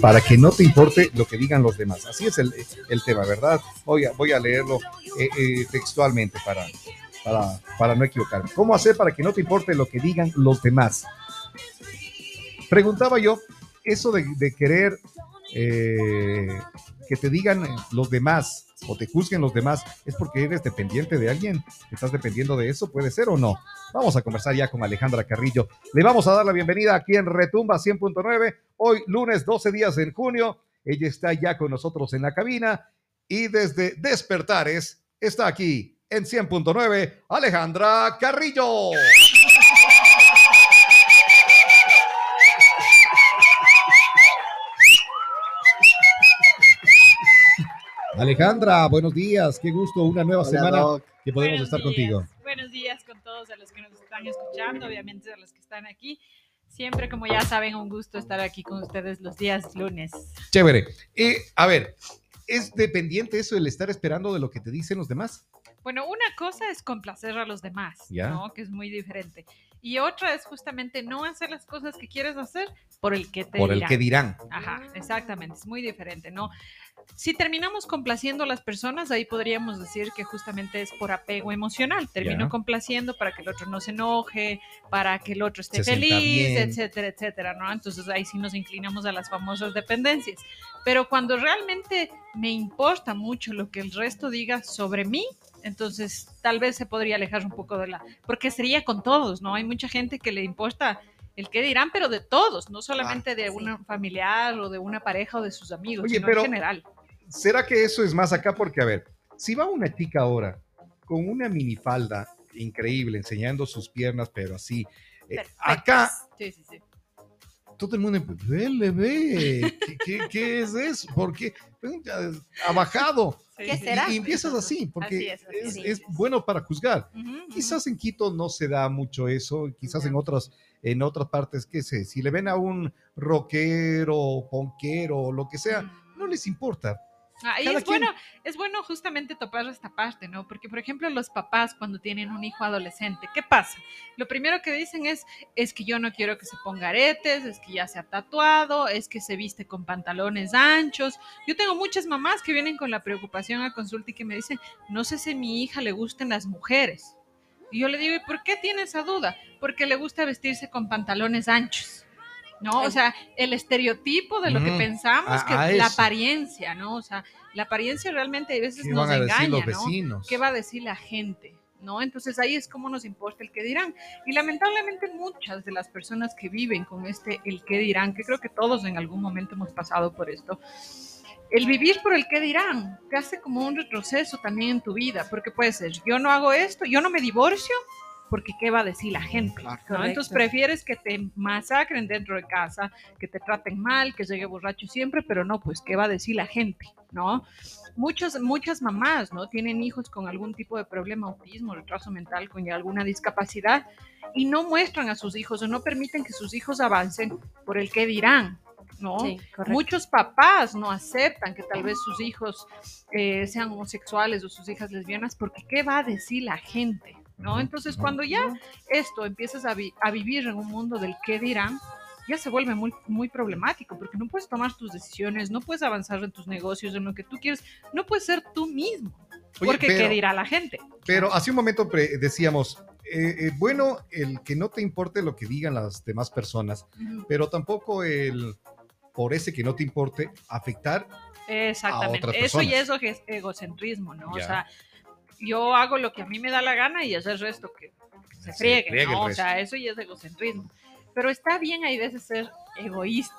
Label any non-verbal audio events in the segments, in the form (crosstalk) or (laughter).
para que no te importe lo que digan los demás? Así es el, el tema, ¿verdad? Voy a, voy a leerlo eh, eh, textualmente para, para, para no equivocarme. ¿Cómo hacer para que no te importe lo que digan los demás? Preguntaba yo, eso de, de querer eh, que te digan los demás o te juzguen los demás, ¿es porque eres dependiente de alguien? ¿Estás dependiendo de eso? ¿Puede ser o no? Vamos a conversar ya con Alejandra Carrillo. Le vamos a dar la bienvenida aquí en Retumba 100.9, hoy lunes 12 días en junio. Ella está ya con nosotros en la cabina y desde Despertares está aquí en 100.9 Alejandra Carrillo. Alejandra, buenos días, qué gusto, una nueva Hola, semana Doc. que podemos Buenos estar días. contigo. Buenos días con todos a los que nos están escuchando, obviamente a los que están aquí. Siempre, como ya saben, un gusto estar aquí con ustedes los días lunes. Chévere. Y a ver, ¿es dependiente eso el estar esperando de lo que te dicen los demás? Bueno, una cosa es complacer a los demás, Ya. ¿no? Que es muy diferente. Y otra es justamente no hacer las cosas que quieres hacer por el que te Por el dirán. que dirán. Ajá, exactamente, es muy diferente, ¿no? Si terminamos complaciendo a las personas, ahí podríamos decir que justamente es por apego emocional. Termino Ya. complaciendo para que el otro no se enoje, para que el otro esté Se feliz, etcétera, etcétera, ¿no? Entonces ahí sí nos inclinamos a las famosas dependencias. Pero cuando realmente me importa mucho lo que el resto diga sobre mí, entonces tal vez se podría alejar un poco de la... Porque sería con todos, ¿no? Hay mucha gente que le importa el qué dirán, pero de todos, no solamente de sí. un familiar o de una pareja o de sus amigos, Oye, sino pero- en general. ¿Será que eso es más acá? Porque, a ver, si va una chica ahora con una minifalda increíble, enseñando sus piernas, pero así, eh, acá Sí, sí, sí. Todo el mundo, ve, le ve, ¿qué, qué, qué es eso? ¿Por qué? Ha bajado. ¿Qué será? Y, y empiezas así, porque Así es, así es, es. es bueno para juzgar. Quizás en Quito no se da mucho eso, quizás en otras en otras partes, qué sé, si le ven a un rockero, ponquero, lo que sea, Mm. no les importa. Ah, y Cada es quien- bueno, es bueno justamente topar esta parte, ¿no? Porque, por ejemplo, los papás cuando tienen un hijo adolescente, ¿qué pasa? Lo primero que dicen es, es que yo no quiero que se ponga aretes, es que ya se ha tatuado, es que se viste con pantalones anchos. Yo tengo muchas mamás que vienen con la preocupación a consulta y que me dicen, no sé si a mi hija le gusten las mujeres. Y yo le digo, ¿y por qué tiene esa duda? Porque le gusta vestirse con pantalones anchos. ¿No? O sea, el estereotipo de lo que pensamos, A- que a la eso. apariencia, ¿no? O sea, la apariencia realmente a veces ¿Qué nos van a decir engaña, los ¿no? vecinos? ¿Qué va a decir la gente? ¿No? Entonces ahí es como nos importa el que dirán. Y lamentablemente muchas de las personas que viven con este el que dirán, que creo que todos en algún momento hemos pasado por esto, el vivir por el que dirán te hace como un retroceso también en tu vida, porque puede ser, yo no hago esto, yo no me divorcio, porque qué va a decir la gente, Claro, ¿no? Entonces prefieres que te masacren dentro de casa, que te traten mal, que llegue borracho siempre, pero no, pues qué va a decir la gente, ¿no? Muchas, muchas mamás, ¿no? Tienen hijos con algún tipo de problema, autismo, retraso mental, con alguna discapacidad, y no muestran a sus hijos o no permiten que sus hijos avancen por el qué dirán, ¿no? Sí. Muchos papás no aceptan que tal vez sus hijos eh, sean homosexuales o sus hijas lesbianas porque ¿qué va a decir la gente? ¿No? Entonces, cuando ya esto empiezas a, vi- a vivir en un mundo del qué dirán, ya se vuelve muy, muy problemático porque no puedes tomar tus decisiones, no puedes avanzar en tus negocios, en lo que tú quieres, no puedes ser tú mismo. Oye, porque pero- qué dirá la gente. Pero hace un momento decíamos, eh, eh, bueno, el que no te importe lo que digan las demás personas, pero tampoco el, por ese que no te importe, afectar. Exactamente. otras Eso ya es ego- egocentrismo, ¿no? O Ya. sea, yo hago lo que a mí me da la gana y hacer el resto que se Se friegue, friegue el ¿no? O sea, eso ya es egocentrismo. Pero está bien hay veces ser egoísta,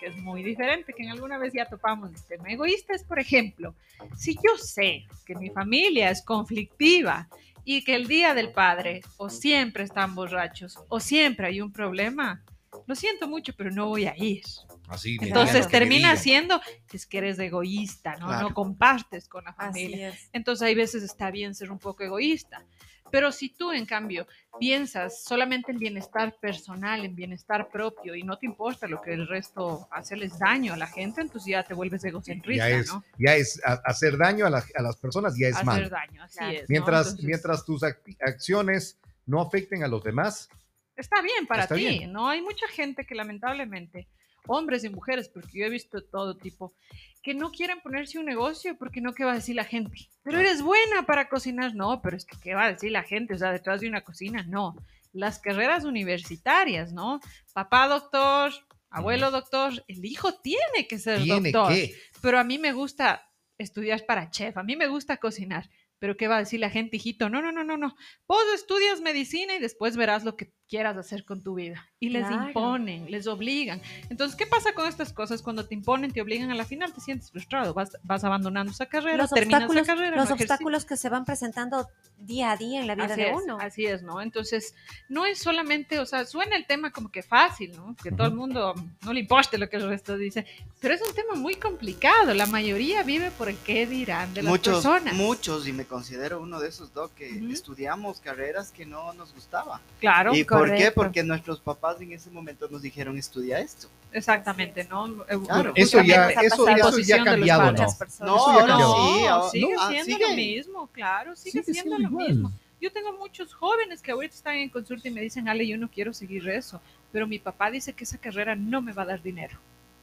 que es muy diferente, que en alguna vez ya topamos el tema. Egoísta es, por ejemplo, si yo sé que mi familia es conflictiva y que el día del padre o siempre están borrachos o siempre hay un problema, lo siento mucho, pero no voy a ir. Así, Entonces termina siendo es que eres egoísta, ¿no? Claro. No compartes con la Así familia. es. Entonces hay veces está bien ser un poco egoísta. Pero si tú, en cambio, piensas solamente en bienestar personal, en bienestar propio y no te importa lo que el resto hacerles daño a la gente, entonces ya te vuelves egocentrista, Ya es, ¿no? ya es a- hacer daño a, la- a las personas, ya es Hacer mal. daño, así Claro. es. ¿no? Mientras, Entonces, mientras tus ac- acciones no afecten a los demás, está bien para Está ti, bien. ¿no? Hay mucha gente que lamentablemente hombres y mujeres, porque yo he visto todo tipo, que no quieren ponerse un negocio porque no, ¿qué va a decir la gente? Pero eres buena para cocinar, no, pero es que, ¿qué va a decir la gente? O sea, detrás de una cocina, no. Las carreras universitarias, ¿no? Papá doctor, abuelo doctor, el hijo tiene que ser ¿Tiene doctor. que? Pero a mí me gusta estudiar para chef, a mí me gusta cocinar. Pero ¿qué va a decir la gente, hijito? No, no, no, no, no. Vos estudias medicina y después verás lo que quieras hacer con tu vida. Y les Claro. imponen, les obligan. Entonces, ¿qué pasa con estas cosas? Cuando te imponen, te obligan a la final, te sientes frustrado. Vas, vas abandonando esa carrera, Los terminas la obstáculos, carrera. los no obstáculos que se van presentando día a día en la vida Así de es, uno. así es, ¿no? Entonces, no es solamente, o sea, suena el tema como que fácil, ¿no? Que todo el mundo no le importe lo que el resto dice, pero es un tema muy complicado. La mayoría vive por el qué dirán de las muchos, personas. muchos, y me considero uno de esos, Doc, que Ujú. estudiamos carreras que no nos gustaban. Claro, ¿Y por qué? correcto. Porque nuestros papás en ese momento nos dijeron, estudia esto. exactamente, ¿no? Eh, Claro. Eso ya, eso, eso ya ha cambiado, ¿no? No, ha cambiado. no, sí, No, ahora- sigue ah, siendo sigue. lo mismo, claro, sigue, Sigue siendo, siendo lo mismo. Yo tengo muchos jóvenes que ahorita están en consulta y me dicen, Ale, yo no quiero seguir eso, pero mi papá dice que esa carrera no me va a dar dinero.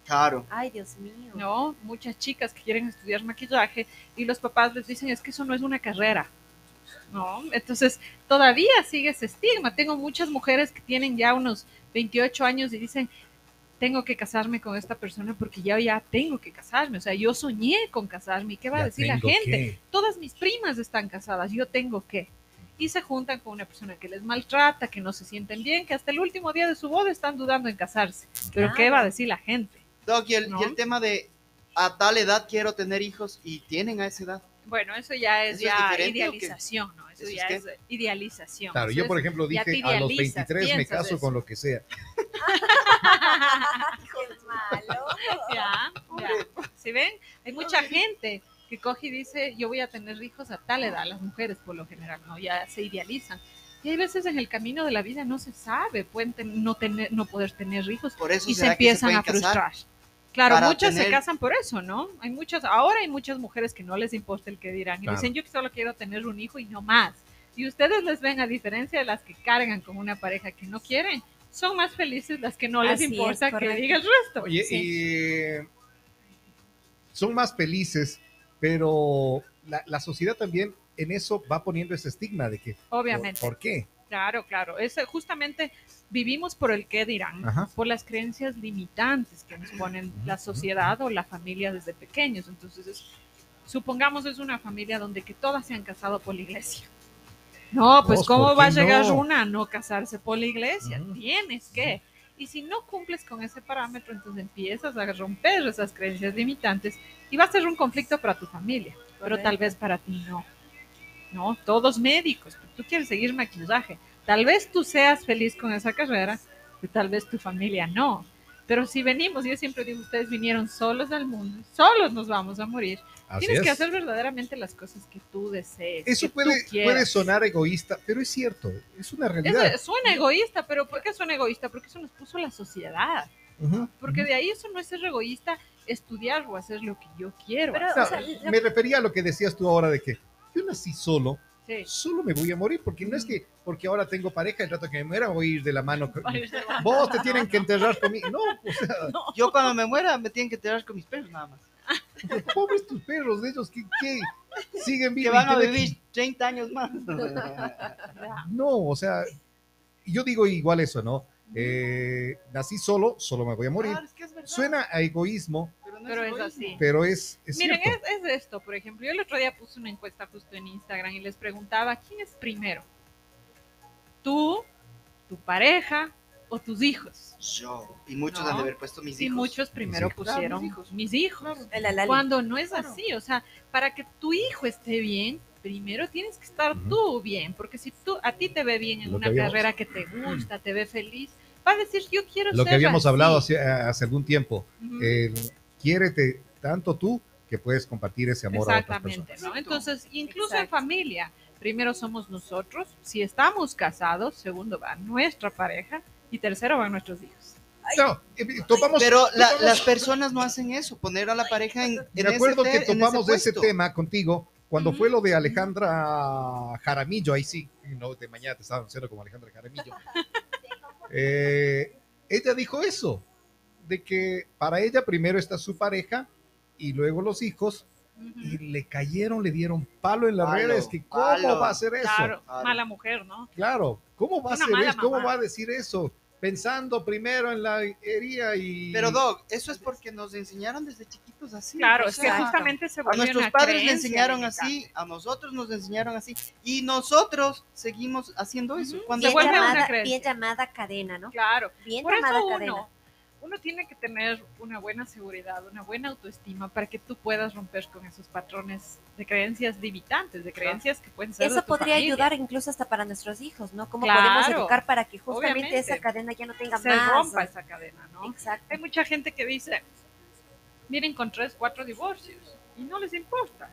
Claro. Ay, Dios mío. ¿no? Muchas chicas que quieren estudiar maquillaje y los papás les dicen, es que eso no es una carrera, ¿no? Entonces, todavía sigue ese estigma. Tengo muchas mujeres que tienen ya unos 28 años y dicen, tengo que casarme con esta persona porque ya, ya tengo que casarme. O sea, yo soñé con casarme. ¿Y qué va a decir la gente? que. Todas mis primas están casadas, yo tengo que. Y se juntan con una persona que les maltrata, que no se sienten bien, que hasta el último día de su boda están dudando en casarse. Pero ¿qué va a decir la gente? Doc, y el, ¿No? y el tema de a tal edad quiero tener hijos y tienen a esa edad. Bueno, eso ya es ¿Eso es ya qué? idealización, ¿no? Eso, ¿Eso es ya qué? es idealización. Claro, Eso yo es- por ejemplo dije a los idealizas, 23 me caso eso. con lo que sea. (laughs) Qué malo. Ya, ya. ¿Sí ven? Hay mucha gente que coge y dice, yo voy a tener hijos a tal edad, las mujeres por lo general, ¿no? Ya se idealizan. Y hay veces en el camino de la vida no se sabe, pueden ten- no, tener, no poder tener hijos Por eso y se que empiezan a pueden casar. Claro, muchas se casan por eso, ¿no? Hay muchas, ahora hay muchas mujeres que no les importa el que dirán y Claro. dicen, yo solo quiero tener un hijo y no más. Y ustedes les ven, a diferencia de las que cargan con una pareja que no quieren, son más felices las que no les Así es, importa que diga el resto. Oye, Sí. y son más felices, pero la, la sociedad también en eso va poniendo ese estigma de que, Obviamente. ¿por, por qué? Claro, claro. Es, justamente vivimos por el qué dirán, Ajá. por las creencias limitantes que nos ponen la sociedad o la familia desde pequeños. Entonces, es- supongamos es una familia donde que todas se han casado por la iglesia. No, pues ¿cómo ¿por va a llegar no? una a no casarse por la iglesia? Tienes que. Y si no cumples con ese parámetro, entonces empiezas a romper esas creencias limitantes y va a ser un conflicto para tu familia, pero tal vez para ti no. No, todos médicos, pero tú quieres seguir maquillaje. Tal vez tú seas feliz con esa carrera, pero tal vez tu familia no. Pero si venimos, yo siempre digo, ustedes vinieron solos al mundo, solos nos vamos a morir. Así Tienes que es. hacer verdaderamente las cosas que tú desees. Eso que puede, tú quieras. puede sonar egoísta, pero es cierto, es una Es- realidad. suena egoísta, pero ¿por qué suena egoísta? Porque eso nos puso la sociedad. Porque de ahí eso no es ser egoísta, estudiar o hacer lo que yo quiero. Pero, No, o sea, la- me refería a lo que decías tú ahora de que yo nací solo, Sí. solo me voy a morir, porque no es que porque ahora tengo pareja, el rato que me muera voy a ir de la mano. con- Vos te tienen que enterrar conmigo. No, o sea, (laughs) Yo cuando me muera me tienen que enterrar con mis perros nada más. (laughs) pobres tus perros, de ellos que, que siguen Que vivos. van a que- vivir 30 años más. (laughs) No, o sea, yo digo igual eso, ¿no? Eh, nací solo, solo me voy a morir. Claro, es que es verdad, Suena a egoísmo, pero, no Pero es egoísmo. así. pero es, es Miren, cierto. es, es esto, por ejemplo, yo el otro día puse una encuesta justo en Instagram y les preguntaba, ¿quién es primero? ¿Tú, tu pareja o tus hijos? Yo. Y muchos No. han de haber puesto mis Y hijos. muchos primero hijos. Claro, pusieron mis hijos. mis hijos. el alali. Cuando no es Claro. así, o sea, para que tu hijo esté bien, primero tienes que estar tú bien, porque si tú a ti te ve bien en Lo una carrera que te (clears throat) gusta, te ve feliz, va a decir yo quiero Lo ser que habíamos así". hablado hace, hace algún tiempo, el quiérete tanto tú que puedes compartir ese amor a otras Exactamente, personas. ¿no? Entonces, incluso Exacto. en familia, primero somos nosotros, si estamos casados, segundo va nuestra pareja y tercero van nuestros hijos. No, eh, topamos, Pero la- topamos- las personas no hacen eso, poner a la pareja en, en me acuerdo ese que en topamos ese puesto. tema contigo cuando fue lo de Alejandra Jaramillo, ahí sí, no, de mañana te estaba anunciando como Alejandra Jaramillo. (laughs) Eh, ella dijo eso, de que para ella primero está su pareja y luego los hijos y le cayeron, le dieron palo en las Palo, redes, que cómo palo. va a hacer eso. Claro, Claro. mala mujer, ¿no? Claro, ¿cómo va a Una mala eso? ¿Cómo va a decir eso? Pensando primero en la herida y... Pero Doc, eso es porque nos enseñaron desde chiquitos así. Claro, o es que justamente se a nuestros una padres le enseñaron así, a nosotros nos enseñaron así y nosotros seguimos haciendo eso. Ujú. Cuando Se Bien llamada, bien llamada cadena, ¿no? Claro, Bien por llamada cadena. uno tiene que tener una buena seguridad, una buena autoestima para que tú puedas romper con esos patrones de creencias limitantes, de creencias que pueden ser de Eso tu podría familia. ayudar incluso hasta para nuestros hijos, ¿no? ¿Cómo Claro, podemos educar para que justamente obviamente. esa cadena ya no tenga se más? rompa esa cadena, ¿no? Exacto. Hay mucha gente que dice, miren con tres, cuatro divorcios y no les importa.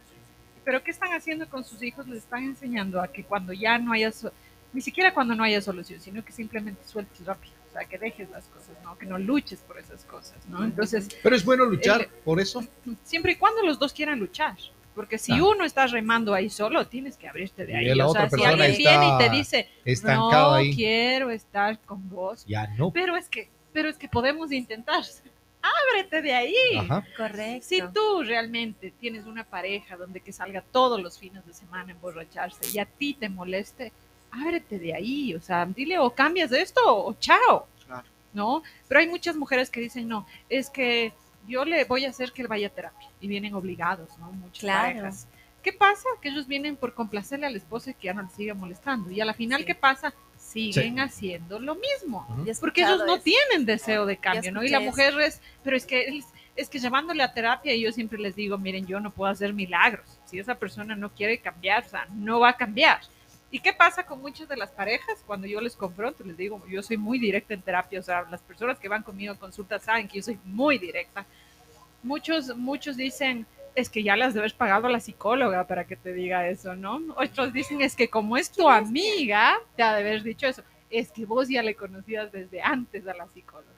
Pero ¿qué están haciendo con sus hijos? Les están enseñando a que cuando ya no haya, so- ni siquiera cuando no haya solución, sino que simplemente sueltes rápido, sea, que dejes las cosas, ¿no? Que no luches por esas cosas, ¿no? Entonces, Pero es bueno luchar El- por eso. siempre y cuando los dos quieran luchar. Porque si Ah. uno está remando ahí solo, tienes que abrirte de Y ahí. la o otra sea, si alguien está viene y te dice, no ahí. quiero estar con vos, Ya no. pero es que, pero es que podemos intentar. (laughs) Ábrete de ahí. Ajá. Correcto. Si tú realmente tienes una pareja donde que salga todos los fines de semana a emborracharse y a ti te moleste, ábrete de ahí, o sea, dile o cambias esto o chao, Claro. ¿no? Pero hay muchas mujeres que dicen, no, es que yo le voy a hacer que él vaya a terapia y vienen obligados, ¿no? Muchas Claro. parejas. ¿Qué pasa? Que ellos vienen por complacerle al esposo y que ya no le siga molestando. Y a la final, Sí. ¿qué pasa? Siguen haciendo lo mismo. Porque ellos no eso. tienen deseo de cambio, ¿no? Y la mujer es, pero es que él- es que llevándole a terapia, y yo siempre les digo, miren, yo no puedo hacer milagros. Si esa persona no quiere cambiar, o sea, no va a cambiar. ¿Y qué pasa con muchas de las parejas? Cuando yo les confronto, les digo, yo soy muy directa en terapia, o sea, las personas que van conmigo a consulta saben que yo soy muy directa. Muchos, muchos dicen, es que ya las debes pagado a la psicóloga para que te diga eso, ¿no? Otros dicen, es que como es tu amiga, te ha de haber dicho eso. Es que vos ya le conocías desde antes a la psicóloga.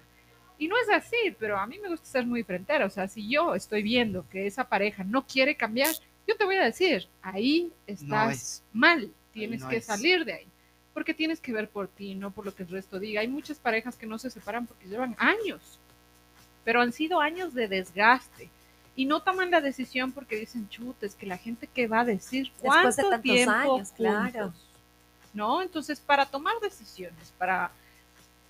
Y no es así, pero a mí me gusta ser muy frentera. O sea, si yo estoy viendo que esa pareja no quiere cambiar, yo te voy a decir, ahí No estás es. mal, tienes no que es. salir de ahí. Porque tienes que ver por ti, no por lo que el resto diga. Hay muchas parejas que no se separan porque llevan años, pero han sido años de desgaste. Y no toman la decisión porque dicen, chuta, es que la gente que va a decir Después cuánto de tantos tiempo años, claro. juntos?" ¿no? Entonces, para tomar decisiones, para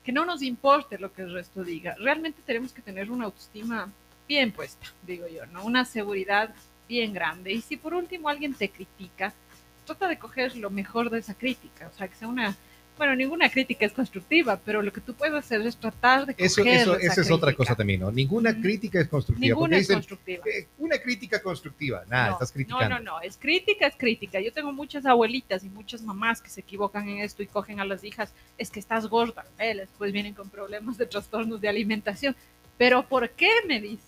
que no nos importe lo que el resto diga, realmente tenemos que tener una autoestima bien puesta, digo yo, ¿no? Una seguridad bien grande. Y si por último alguien te critica, trata de coger lo mejor de esa crítica, o sea, que sea una, bueno, ninguna crítica es constructiva, pero lo que tú puedes hacer es tratar de coger Eso, eso, esa esa es otra cosa también, ¿no? Ninguna crítica es constructiva. Ninguna porque es dicen, constructiva. eh, una crítica constructiva. Nada, no, estás criticando. No, no, no, es crítica, es crítica. Yo tengo muchas abuelitas y muchas mamás que se equivocan en esto y cogen a las hijas, es que estás gorda. Eh, después vienen con problemas de trastornos de alimentación. Pero ¿por qué me dicen?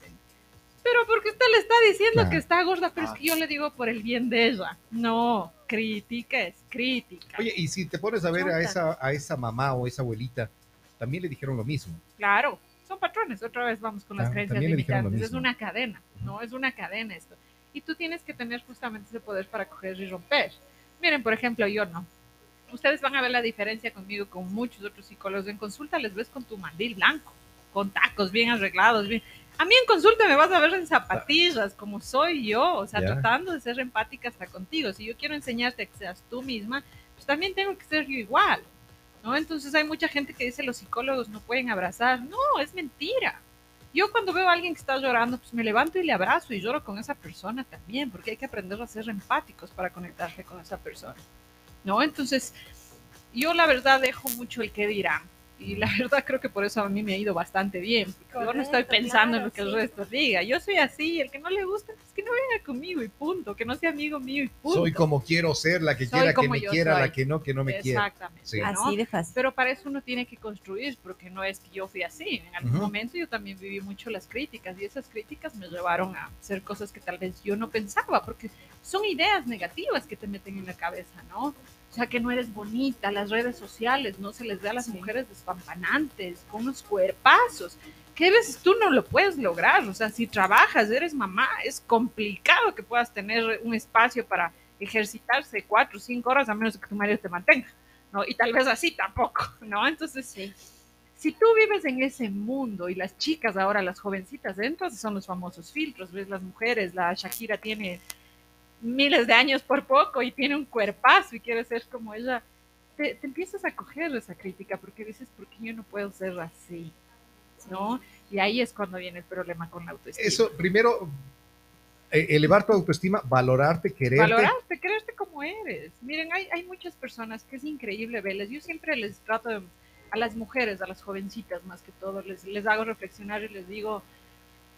Pero porque usted le está diciendo Claro. que está gorda, pero es Ah. que yo le digo por el bien de ella. No, crítica es crítica. Oye, y si te pones a ver a esa, a esa mamá o esa abuelita, también le dijeron lo mismo. Claro, son patrones. Otra vez vamos con las creencias también le dijeron lo limitantes. Es una cadena, ¿no? Es una cadena esto. Y tú tienes que tener justamente ese poder para coger y romper. Miren, por ejemplo, yo no. Ustedes van a ver la diferencia conmigo, con muchos otros psicólogos. En consulta les ves con tu mandil blanco, con tacos bien arreglados. Bien. A mí en consulta me vas a ver en zapatillas, como soy yo, o sea, tratando de ser empática hasta contigo. Si yo quiero enseñarte que seas tú misma, pues también tengo que ser yo igual. ¿no? Entonces hay mucha gente que dice los psicólogos no pueden abrazar. No, es mentira. Yo cuando veo a alguien que está llorando, pues me levanto y le abrazo y lloro con esa persona también, porque hay que aprender a ser empáticos para conectarse con esa persona. ¿No? Entonces, yo la verdad dejo mucho el que dirán. Y la (laughs) verdad creo que por eso a mí me ha ido bastante bien. Yo no estoy pensando en lo que el sí. resto diga. Yo soy así, el que no le gusta, pues que no venga conmigo y punto. Que no sea amigo mío y punto. Soy como quiero ser, la que Soy quiera que me quiera, soy. la que no, que no me quiera. Exactamente. Sí. ¿no? Así de fácil. Pero para eso uno tiene que construir, porque no es que yo fui así. En algún momento yo también viví mucho las críticas y esas críticas me llevaron a hacer cosas que tal vez yo no pensaba, porque son ideas negativas que te meten en la cabeza, ¿no? O sea, que no eres bonita, las redes sociales no se les ve a las Sí. mujeres despampanantes, con unos cuerpazos. Que a veces tú no lo puedes lograr, o sea, si trabajas, eres mamá, es complicado que puedas tener un espacio para ejercitarse cuatro o cinco horas a menos que tu marido te mantenga. ¿no? Y tal vez así tampoco, ¿no? Entonces, Sí. Si tú vives en ese mundo y las chicas ahora, las jovencitas, entras, son los famosos filtros, ves las mujeres, la Shakira tiene miles de años por poco y tiene un cuerpazo y quiere ser como ella, te, te empiezas a coger esa crítica porque dices, ¿por qué yo no puedo ser así? ¿No? Y ahí es cuando viene el problema con la autoestima. Eso, primero, eh, elevar tu autoestima, valorarte, quererte. Valorarte, quererte como eres. Miren, hay, hay muchas personas que es increíble verles. Yo siempre les trato de, a las mujeres, a las jovencitas más que todo, les, les hago reflexionar y les digo,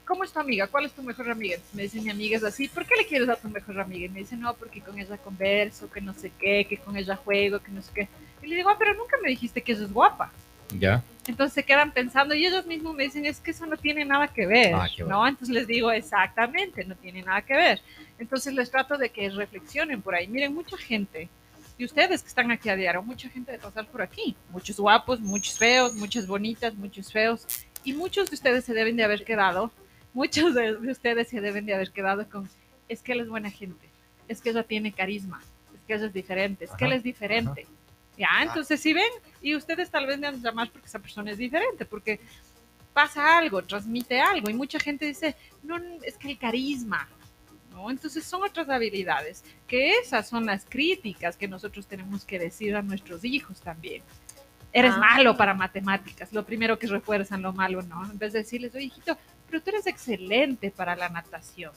¿cómo es tu amiga? ¿Cuál es tu mejor amiga? Entonces me dice mi amiga es así, ¿por qué le quieres a tu mejor amiga? Y me dice, no, porque con ella converso, que no sé qué, que con ella juego, que no sé qué. Y le digo, ah, pero nunca me dijiste que ella es guapa. Ya. Entonces se quedan pensando y ellos mismos me dicen, es que eso no tiene nada que ver, Ah, qué ¿no? Entonces les digo, exactamente, no tiene nada que ver. Entonces les trato de que reflexionen por ahí. Miren, mucha gente, y ustedes que están aquí a diario, mucha gente de pasar por aquí, muchos guapos, muchos feos, muchas bonitas, muchos feos, y muchos de ustedes se deben de haber quedado, muchos de, de ustedes se deben de haber quedado con, es que él es buena gente, es que ella tiene carisma, es que ella es diferente, es que él Ajá, es diferente. Ya, entonces si ven, y ustedes tal vez me han de llamar porque esa persona es diferente, porque pasa algo, transmite algo, y mucha gente dice, no, es que el carisma, ¿no? Entonces son otras habilidades, que esas son las críticas que nosotros tenemos que decir a nuestros hijos también. Eres Ah. malo para matemáticas, lo primero que refuerzan lo malo, ¿no? En vez de decirles, oye, hijito, pero tú eres excelente para la natación.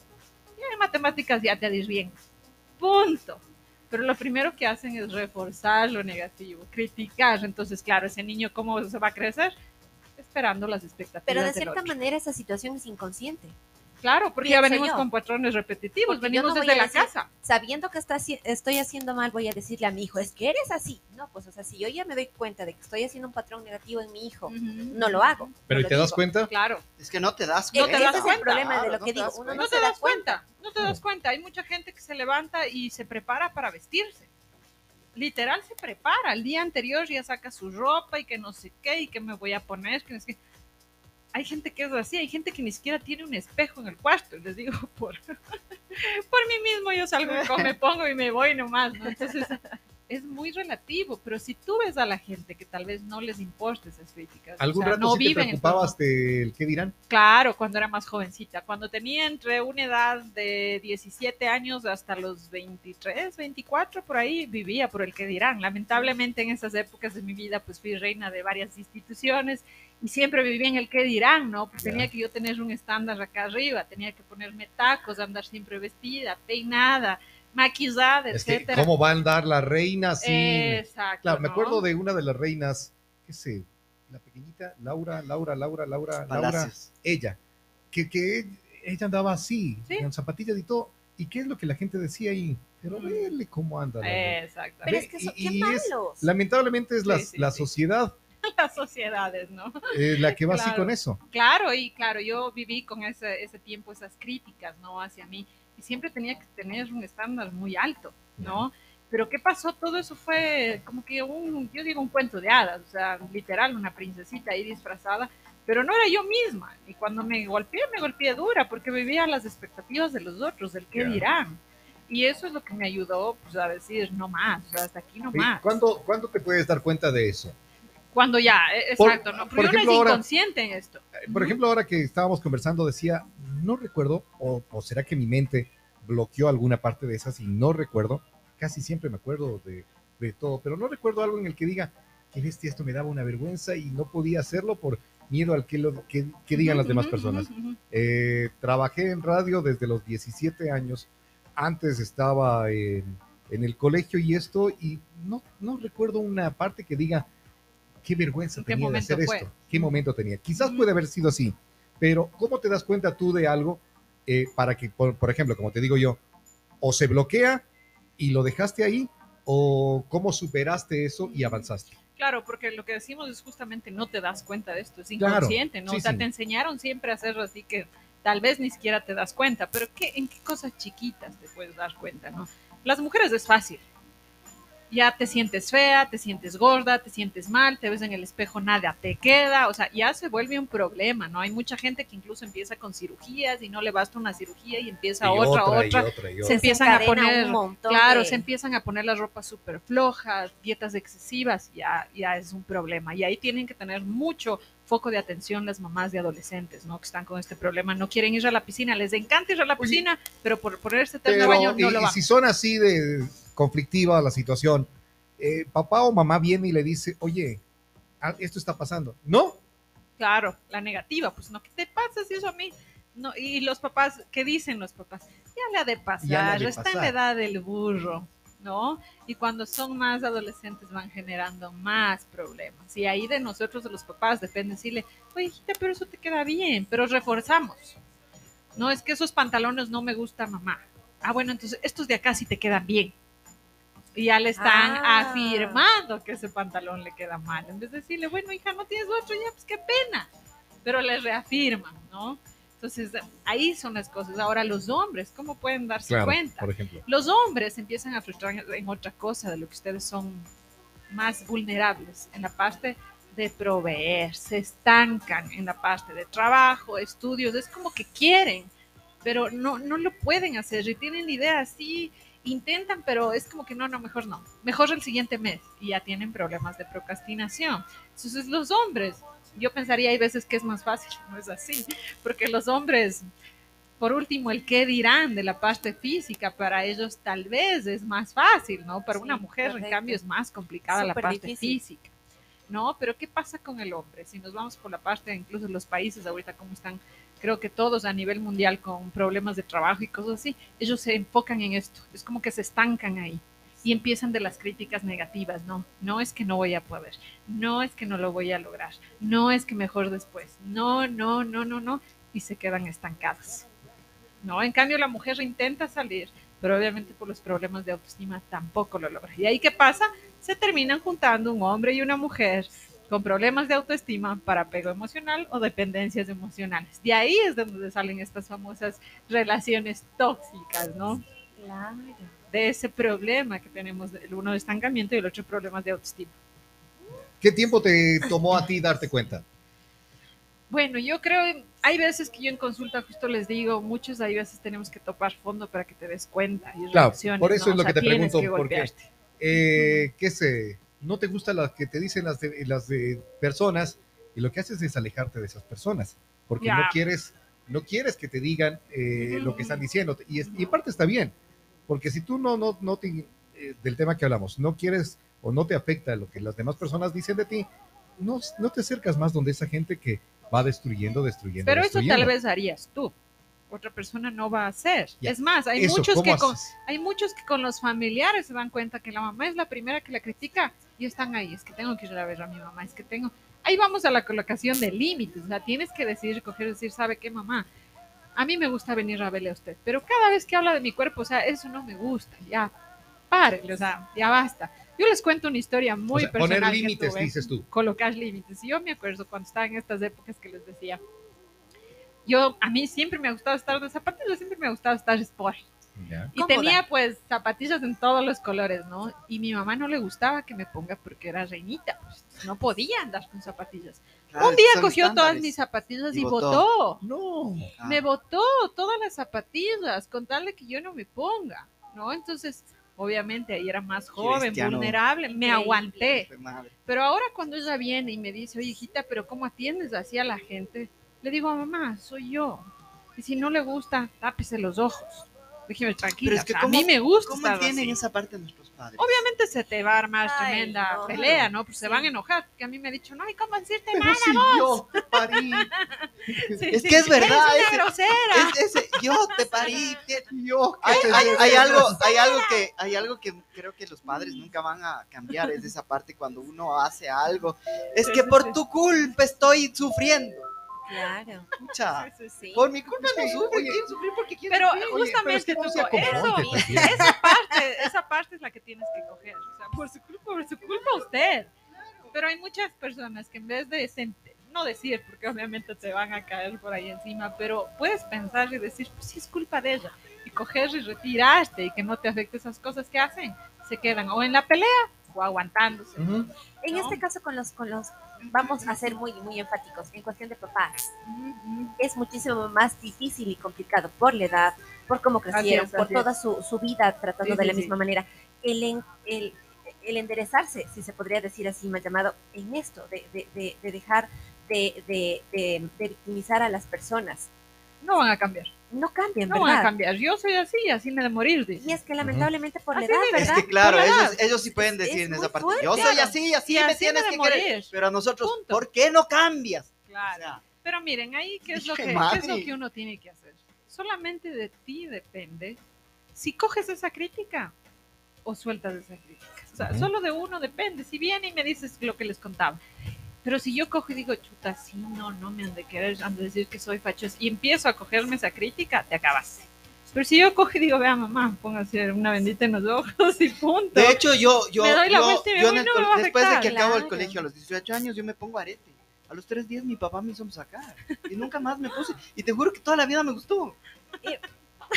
Y en matemáticas ya te dis bien. Punto. Pero lo primero que hacen es reforzar lo negativo, criticar. Entonces, claro, ese niño, ¿cómo se va a crecer? Esperando las expectativas Pero de cierta manera esa situación es inconsciente. Claro, porque ya venimos yo. con patrones repetitivos, Porque venimos no desde la decir- casa. Sabiendo que está, estoy haciendo mal, voy a decirle a mi hijo, es que eres así. No, pues o sea, si yo ya me doy cuenta de que estoy haciendo un patrón negativo en mi hijo, no lo hago. Pero no ¿y te das cuenta? Claro, Es que no te das No Eh, te cuenta. das ese es cuenta. el problema de lo no que te digo. Uno cuenta. no, no te das cuenta, no te das cuenta. Hay mucha gente que se levanta y se prepara para vestirse. Literal se prepara. El día anterior ya saca su ropa y que no sé qué y que me voy a poner. Que no sé qué. Hay gente que es así, hay gente que ni siquiera tiene un espejo en el cuarto. Les digo, (laughs) por, por mí mismo yo salgo, me (laughs) pongo y me voy nomás. ¿no? Entonces es muy relativo, pero si tú ves a la gente que tal vez no les importa esas críticas, o ¿Algún sea, rato no sí te preocupabas del qué dirán? Claro, cuando era más jovencita, cuando tenía entre una edad de 17 años hasta los 23, 24, por ahí vivía por el que dirán. Lamentablemente en esas épocas de mi vida pues fui reina de varias instituciones y siempre vivía en el que dirán, ¿no? Porque Ya. tenía que yo tener un estándar acá arriba, tenía que ponerme tacos, andar siempre vestida, peinada, maquillada, Es que, etcétera. ¿cómo va a andar la reina sin...? Exacto. Claro, me ¿no? acuerdo de una de las reinas, qué sé, la pequeñita, Laura, Laura, Laura, Laura, Laura, ella, que, que ella andaba así, Sí. con zapatillas y todo. ¿Y qué es lo que la gente decía ahí? Pero vele cómo anda. Exacto. Pero es que son, y- qué y es- malos. Lamentablemente es la, Sí, sí, la sí. (laughs) Las sociedades, ¿no? eh, la que va así Claro. con eso. Claro, y claro, yo viví con ese, ese tiempo esas críticas, ¿no? Hacia mí. Y siempre tenía que tener un estándar muy alto, ¿no? Pero ¿qué pasó? Todo eso fue como que un, yo digo, un cuento de hadas, o sea, literal, una princesita ahí disfrazada, pero no era yo misma. Y cuando me golpeé, me golpeé dura, porque vivía las expectativas de los otros, del qué Ya. dirán. Y eso es lo que me ayudó, pues, a decir, no más, o sea, hasta aquí no más. ¿Cuándo, ¿Cuándo te puedes dar cuenta de eso? Cuando ya, Por- exacto, ¿no? por Porque uno es ahora- inconsciente en esto. Eh, Por ejemplo, ahora que estábamos conversando, decía, no recuerdo, o, o será que mi mente bloqueó alguna parte de esas y no recuerdo, casi siempre me acuerdo de, de todo, pero no recuerdo algo en el que diga, que bestia, esto me daba una vergüenza y no podía hacerlo por miedo al que, lo, que, que digan las demás personas. Eh, trabajé en radio desde los 17 años, antes estaba en, en el colegio y esto, y no, no recuerdo una parte que diga, qué vergüenza ¿En qué tenía de hacer fue? esto, qué momento tenía. Quizás Ujú. puede haber sido así, pero ¿cómo te das cuenta tú de algo eh, para que, por, por ejemplo, como te digo yo, o se bloquea y lo dejaste ahí, o cómo superaste eso y avanzaste? Claro, porque lo que decimos es justamente no te das cuenta de esto, es Claro, inconsciente, ¿no? sí, o sea, sí. te enseñaron siempre a hacerlo así que tal vez ni siquiera te das cuenta, pero ¿qué, ¿en qué cosas chiquitas te puedes dar cuenta, no? Las mujeres es fácil. Ya te sientes fea, te sientes gorda, te sientes mal, te ves en el espejo, nada te queda, o sea, ya se vuelve un problema, ¿no? Hay mucha gente que incluso empieza con cirugías y no le basta una cirugía y empieza Y otra, otra, y otra. otra, y Se otra. empiezan a poner, un montón claro, de- se empiezan a poner las ropas súper flojas, dietas excesivas, ya, ya es un problema. Y ahí tienen que tener mucho foco de atención las mamás de adolescentes, ¿no? Que están con este problema, no quieren ir a la piscina, les encanta ir a la Oye, piscina, pero por ponerse terno baño y, no lo y van. si son así de conflictiva la situación, eh, papá o mamá viene y le dice, oye, ah, esto está pasando. No, Claro, la negativa, pues no, ¿qué te pasa si eso a mí? No, y los papás, ¿qué dicen los papás? Ya le ha de pasar, Ya le ha de está en pasar. la edad del burro, ¿no? Y cuando son más adolescentes van generando más problemas. Y ahí de nosotros, de los papás, depende decirle, oye, hijita, pero eso te queda bien, pero reforzamos. No, es que esos pantalones no me gustan, mamá. Ah, bueno, entonces estos de acá sí te quedan bien. Y ya le están Ah. afirmando que ese pantalón le queda mal. En vez de decirle, bueno, hija, no tienes otro, ya, pues qué pena. Pero le reafirman, ¿no? Entonces, ahí son las cosas. Ahora, los hombres, ¿cómo pueden darse claro, cuenta? por ejemplo. Los hombres empiezan a frustrar en otra cosa de lo que ustedes son más vulnerables, en la parte de proveer, se estancan en la parte de trabajo, estudios, es como que quieren, pero no, no lo pueden hacer y tienen la idea así, intentan, pero es como que no, no, mejor no, mejor el siguiente mes y ya tienen problemas de procrastinación. Entonces los hombres, yo pensaría hay veces que es más fácil, (laughs) no es así, porque los hombres por último, el qué dirán de la parte física, para ellos tal vez es más fácil, ¿no? Para Sí, una mujer, en cambio, es más complicada la parte difícil. física, ¿no? Pero ¿qué pasa con el hombre? Si nos vamos por la parte, incluso los países ahorita como están, creo que todos a nivel mundial con problemas de trabajo y cosas así, ellos se enfocan en esto, es como que se estancan ahí. Y empiezan de las críticas negativas, no, no es que no voy a poder, no es que no lo voy a lograr, no es que mejor después, no, no, no, no, no, y se quedan estancados. ¿no? En cambio, la mujer intenta salir, pero obviamente por los problemas de autoestima tampoco lo logra. ¿Y ahí qué pasa? Se terminan juntando un hombre y una mujer con problemas de autoestima para apego emocional o dependencias emocionales. De ahí es de donde salen estas famosas relaciones tóxicas, ¿no? Claro. De ese problema que tenemos, el uno de estancamiento y el otro problemas de autoestima. ¿Qué tiempo te tomó a ti darte cuenta? Bueno, yo creo, hay veces que yo en consulta justo les digo, muchos hay veces tenemos que topar fondo para que te des cuenta y Claro, reacciones, por eso ¿no? es lo O sea, que te pregunto, que porque eh, ¿qué sé? ¿No te gustan las que te dicen las de, las de personas? Y lo que haces es alejarte de esas personas, porque no quieres no quieres que te digan eh, lo que están diciendo. Y, es- y en parte está bien, porque si tú no, no, no te, eh, del tema que hablamos, no quieres o no te afecta lo que las demás personas dicen de ti, no, no te acercas más donde esa gente que va destruyendo, destruyendo. Pero eso tal vez harías tú. Otra persona no va a hacer. Es más, hay Eso, muchos ¿cómo que con, hay muchos que con los familiares se dan cuenta que la mamá es la primera que la critica y están ahí. Es que tengo que ir a ver a mi mamá, es que tengo. Ahí vamos a la colocación de límites. O sea, tienes que decidir, coger, decir, ¿sabe qué, mamá? A mí me gusta venir a verle a usted, pero cada vez que habla de mi cuerpo, o sea, eso no me gusta. Ya, párele, o sea, ya basta. Yo les cuento una historia muy O sea, personal. poner límites, tuve dices tú. colocar límites. Y yo me acuerdo cuando estaba en estas épocas que les decía, yo, a mí siempre me ha gustado estar de zapatillas, siempre me ha gustado estar sport. Ya. Y Cómoda. tenía pues zapatillas en todos los colores, ¿no? Y mi mamá no le gustaba que me ponga porque era reinita, pues no podía andar con zapatillas. Claro, Un día cogió todas mis zapatillas y, Y botó. botó. No. Ah, Me botó todas las zapatillas con tal de que yo no me ponga, ¿no? Entonces, obviamente ahí era más joven, Cristiano. vulnerable, me aguanté. Pero ahora cuando ella viene y me dice, oye, hijita, pero ¿cómo atiendes así a la gente? Le digo, mamá, soy yo. Y si no le gusta, tápese los ojos. Déjeme tranquila. Pero es que o sea, ¿cómo- a mí me gusta ¿Cómo entienden así. esa parte de nuestros padres? Obviamente se te va a armar Ay, tremenda no. pelea, ¿no? Pues se Sí. van a enojar. Porque a mí me ha dicho, no hay cómo decirte Pero nada. si yo te parí, (laughs) Sí, Es sí. que es verdad, Eres ese- una grosera. Es ese, yo te parí. (laughs) yo que Hay, te hay- hay algo, hay algo que, hay algo que creo que los padres nunca van a cambiar, es esa parte cuando uno hace algo. Es Sí, que sí, por sí. tu culpa estoy sufriendo. Claro. Sí. Sí. por mi culpa no sufre, quieren sufrir porque quieren Pero sufrir. Oye, pero es justamente que tú, eso, esa parte, esa parte es la que tienes que coger. O sea, por su culpa, por su culpa usted. Pero hay muchas personas que en vez de no decir, porque obviamente te van a caer por ahí encima, pero puedes pensar y decir, pues sí es culpa de ella. Y coger y retirarte y que no te afecte esas cosas que hacen. se quedan o en la pelea o aguantándose. Ujú. En No. este caso con los, con los, vamos a ser muy, muy enfáticos, en cuestión de papás, es muchísimo más difícil y complicado por la edad, por cómo crecieron, es, por toda su, su vida tratando Sí, de la sí. misma manera. El, en- el, el enderezarse, si se podría decir así, mal llamado, en esto, de, de, de, de dejar de, de, de, de victimizar a las personas, No van a cambiar. No cambian, No van a cambiar. Yo soy así, así me de morir. dice. Y es que lamentablemente por la Así edad, vive. Es ¿verdad? que claro, ellos, ellos sí pueden decir es en esa parte, fuerte. yo soy así, así Y me así tienes me que de querer. morir. Pero a nosotros, Punto. ¿por qué no cambias? O Claro. sea, Pero miren, ahí qué es lo que, qué es lo que uno tiene que hacer. Solamente de ti depende si coges esa crítica o sueltas esa crítica. O sea, solo de uno depende. Si viene y me dices lo que les contaba. Pero si yo cojo y digo, chuta, sí, no, no me han de querer, han de decir que soy fachoso, y empiezo a cogerme esa crítica, te acabas. Pero si yo cojo y digo, vea mamá, póngase una bendita en los ojos (laughs) y punto. de hecho, yo, yo, yo, yo voy, no me después de que afectar. acabo el Claro. colegio a los 18 años, yo me pongo arete. A los tres días mi papá me hizo sacar. Y nunca más me puse. Y te juro que toda la vida me gustó.